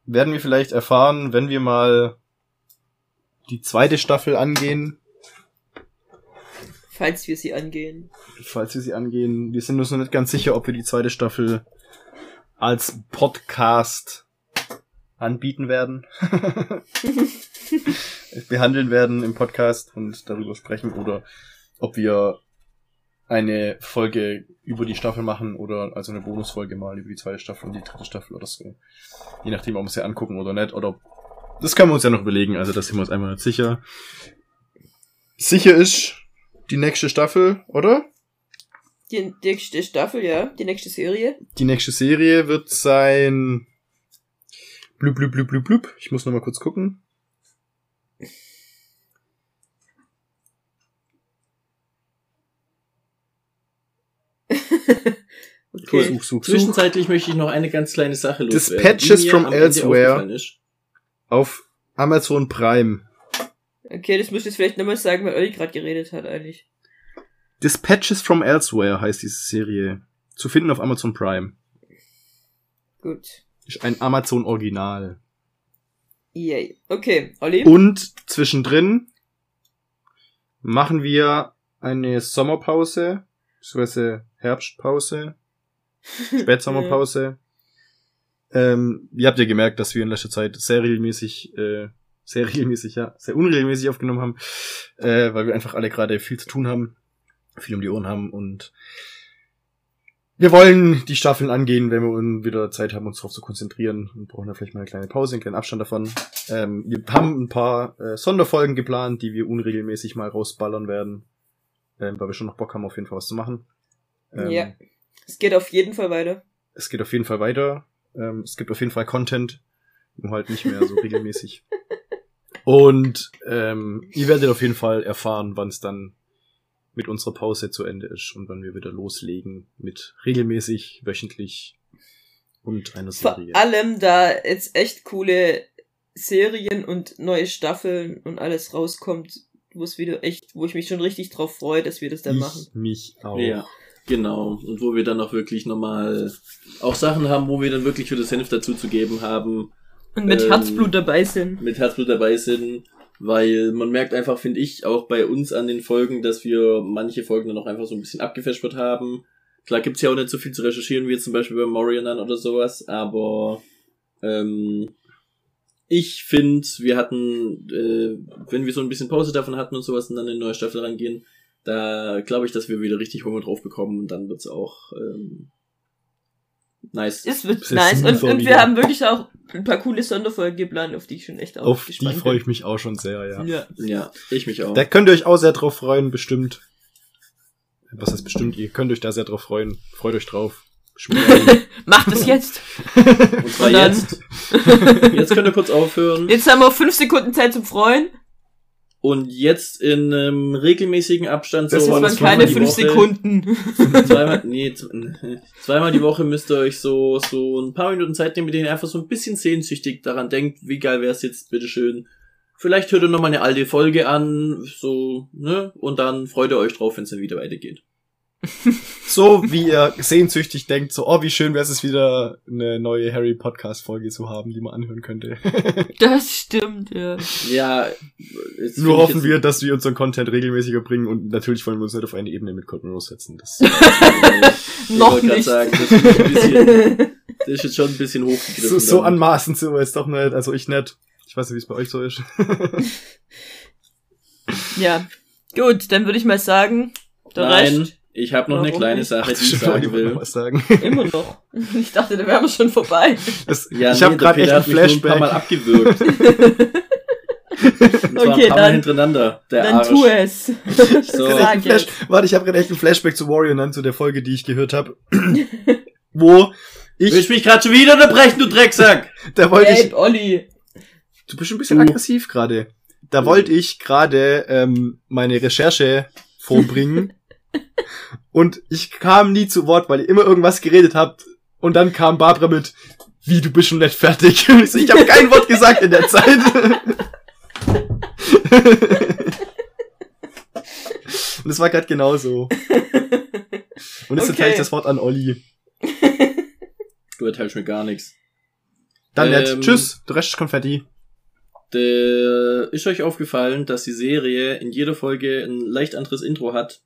werden wir vielleicht erfahren, wenn wir mal die zweite Staffel angehen, Falls wir sie angehen. falls wir sie angehen. Wir sind uns noch nicht ganz sicher, ob wir die zweite Staffel als Podcast anbieten werden. behandeln werden im Podcast und darüber sprechen oder ob wir eine Folge über die Staffel machen oder also eine Bonusfolge mal über die zweite Staffel und die dritte Staffel oder so. Je nachdem, ob wir sie angucken oder nicht oder das können wir uns ja noch überlegen, also da sind wir uns einmal sicher. Sicher ist die nächste Staffel, oder? Die nächste Staffel, ja. Die nächste Serie. Die nächste Serie wird sein blub blub blub blub blub. Ich muss noch mal kurz gucken. Okay. Such, such, such. Zwischenzeitlich möchte ich noch eine ganz kleine Sache loswerden. Dispatches from elsewhere. Auf Amazon Prime. Okay, das müsst ihr jetzt vielleicht nochmal sagen, weil Olli gerade geredet hat eigentlich. Dispatches from Elsewhere heißt diese Serie. Zu finden auf Amazon Prime. Gut. Ist ein Amazon Original. Yay. Okay, Olli. Und zwischendrin machen wir eine Sommerpause, beziehungsweise Herbstpause, Spätsommerpause. Ähm, ihr habt ja gemerkt, dass wir in letzter Zeit sehr regelmäßig, äh, sehr regelmäßig, ja, sehr unregelmäßig aufgenommen haben, äh, weil wir einfach alle gerade viel zu tun haben, viel um die Ohren haben und wir wollen die Staffeln angehen, wenn wir wieder Zeit haben, uns darauf zu konzentrieren und brauchen da vielleicht mal eine kleine Pause, einen kleinen Abstand davon. Ähm, wir haben ein paar äh, Sonderfolgen geplant, die wir unregelmäßig mal rausballern werden, ähm, weil wir schon noch Bock haben, auf jeden Fall was zu machen. Ähm, Ja. Es geht auf jeden Fall weiter. Es geht auf jeden Fall weiter. Ähm, es gibt auf jeden Fall Content, nur halt nicht mehr so regelmäßig. Und ähm, ihr werdet auf jeden Fall erfahren, wann es dann mit unserer Pause zu Ende ist und wann wir wieder loslegen mit regelmäßig, wöchentlich und einer Vor Serie. allem, da jetzt echt coole Serien und neue Staffeln und alles rauskommt, wo es wieder echt, wo ich mich schon richtig drauf freue, dass wir das dann ich machen. mich auch. Ja, genau. Und wo wir dann auch wirklich nochmal auch Sachen haben, wo wir dann wirklich für das Senf dazu zu geben haben, Und mit Ähm, Herzblut dabei sind. mit Herzblut dabei sind, weil man merkt einfach, finde ich, auch bei uns an den Folgen, dass wir manche Folgen dann auch einfach so ein bisschen abgefespert haben. Klar gibt's ja auch nicht so viel zu recherchieren, wie jetzt zum Beispiel bei Morianan oder sowas, aber ähm, ich finde, wir hatten, äh, wenn wir so ein bisschen Pause davon hatten und sowas und dann in eine neue Staffel rangehen, da glaube ich, dass wir wieder richtig Hunger drauf bekommen und dann wird's auch ähm, nice. Es wird Sehr nice. Und, und wir haben wirklich auch ein paar coole Sonderfolgen geplant, auf die ich schon echt auch Auf die gespannt freue bin. ich mich auch schon sehr, ja. Ja. Ja, ich mich auch. Da könnt ihr euch auch sehr drauf freuen, bestimmt. Was heißt bestimmt? Ihr könnt euch da sehr drauf freuen. Freut euch drauf. Macht es jetzt. Und zwar Und jetzt. Jetzt könnt ihr kurz aufhören. Jetzt haben wir fünf Sekunden Zeit zum Freuen. Und jetzt in einem regelmäßigen Abstand Das Das war waren das keine fünf Woche, Sekunden. Zweimal, nee, zweimal die Woche müsst ihr euch so, so ein paar Minuten Zeit nehmen, mit denen ihr einfach so ein bisschen sehnsüchtig daran denkt, wie geil wär's jetzt, bitteschön. Vielleicht hört ihr nochmal eine alte Folge an, so, ne, und dann freut ihr euch drauf, wenn es dann wieder weitergeht. So wie ihr sehnsüchtig denkt, so, oh, wie schön wäre es wieder, eine neue Harry Podcast Folge zu haben, die man anhören könnte. Das stimmt, ja. Ja, Nur hoffen wir, dass wir unseren Content regelmäßiger bringen und natürlich wollen wir uns nicht auf eine Ebene mit Cotton Rose setzen. Das Ich Noch nicht. Sagen, das, ist bisschen, das ist jetzt schon ein bisschen hochgegriffen. so, so anmaßend sind wir jetzt doch nicht, also ich nicht. Ich weiß nicht, wie es bei euch so ist. ja. Gut, dann würde ich mal sagen, der Nein, Rest ich habe noch eine Warum kleine nicht? Sache, Ach, die ich sagen ich noch will. was sagen. immer noch. Ich dachte, da wären wir schon vorbei. Das, Ja, ich nee, habe gerade echt Peter ein hat mich nur ein paar Mal Flashback. abgewürgt. Und zwar Okay, ein paar Mal dann- hintereinander. Der Dann Arsch. tu es. So. Ich einen Flash, warte, ich habe gerade echt einen Flashback zu Warrior Nun, zu der Folge, die ich gehört habe. Wo ich, Willst mich gerade schon wieder unterbrechen, du Drecksack? da wollte ich, Ey, Olli. du bist ein bisschen Du. aggressiv gerade. Da wollte ich gerade ähm, meine Recherche vorbringen und ich kam nie zu Wort, weil ihr immer irgendwas geredet habt und dann kam Barbara mit, wie, du bist schon nicht fertig. Und ich so, ich habe kein Wort gesagt in der Zeit. Und es war gerade genauso. Und jetzt Okay. erteile ich das Wort an Olli. Du erteilst mir gar nichts. Dann Ähm, jetzt. Tschüss. Der Rest Konfetti. Ist euch aufgefallen, dass die Serie in jeder Folge ein leicht anderes Intro hat?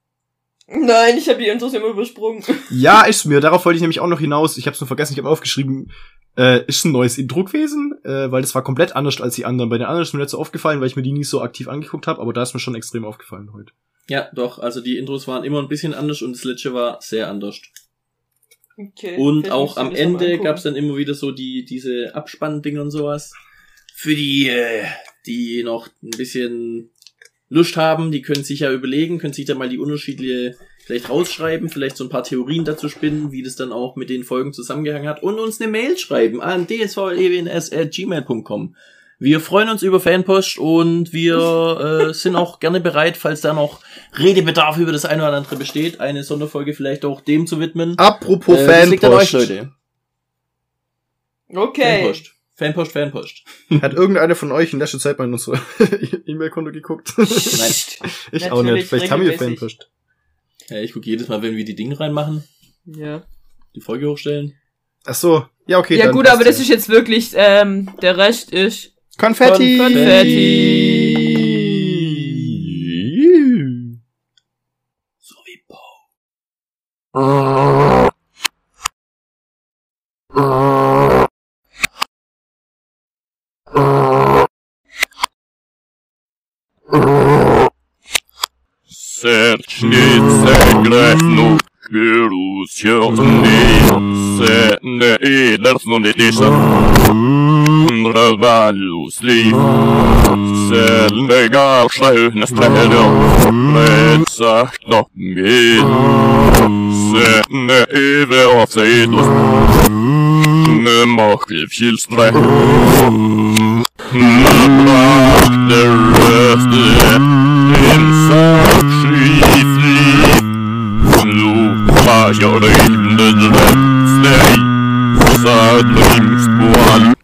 Nein, ich habe die Intros immer übersprungen. Ja, ist mir. Darauf wollte ich nämlich auch noch hinaus. Ich habe es nur vergessen. Ich habe aufgeschrieben. Äh, ist ein neues Intro gewesen, äh, weil das war komplett anders als die anderen. Bei den anderen ist mir nicht so aufgefallen, weil ich mir die nie so aktiv angeguckt habe, aber da ist mir schon extrem aufgefallen heute. Ja, doch, also die Intros waren immer ein bisschen anders und das letzte war sehr anders. Okay. Und auch am Ende angucken. gab's dann immer wieder so die diese Abspanndinger und sowas. Für die, äh, die noch ein bisschen Lust haben, die können sich ja überlegen, können sich da mal die unterschiedliche vielleicht rausschreiben, vielleicht so ein paar Theorien dazu spinnen, wie das dann auch mit den Folgen zusammengehangen hat und uns eine Mail schreiben an dsvlewns.gmail.com. Wir freuen uns über Fanpost und wir äh, sind auch gerne bereit, falls da noch Redebedarf über das eine oder andere besteht, eine Sonderfolge vielleicht auch dem zu widmen. Apropos Äh, das liegt an euch, Fanpost. Leute. Okay. Fanpost. Fanpost, Fanpost. Hat irgendeiner von euch in letzter Zeit mal in unser E-Mail-Konto geguckt? Nein. ich auch nicht. Vielleicht haben wir. Fanpost. Ja, ich gucke jedes Mal, wenn wir die Dinge reinmachen, Ja. die Folge hochstellen. Ach so. Ja, okay. ja dann gut, aber das ja. ist jetzt wirklich, ähm, der Rest ist Konfetti. Konfetti. So wie Bo. kjørende edersen ditt i Indre valgsliv Selve gardsjauene streder Med sakta min Sene i av seg ytterst Makrevkilstre Nabla Det røste Innsat You're the same. Sad dreams, one.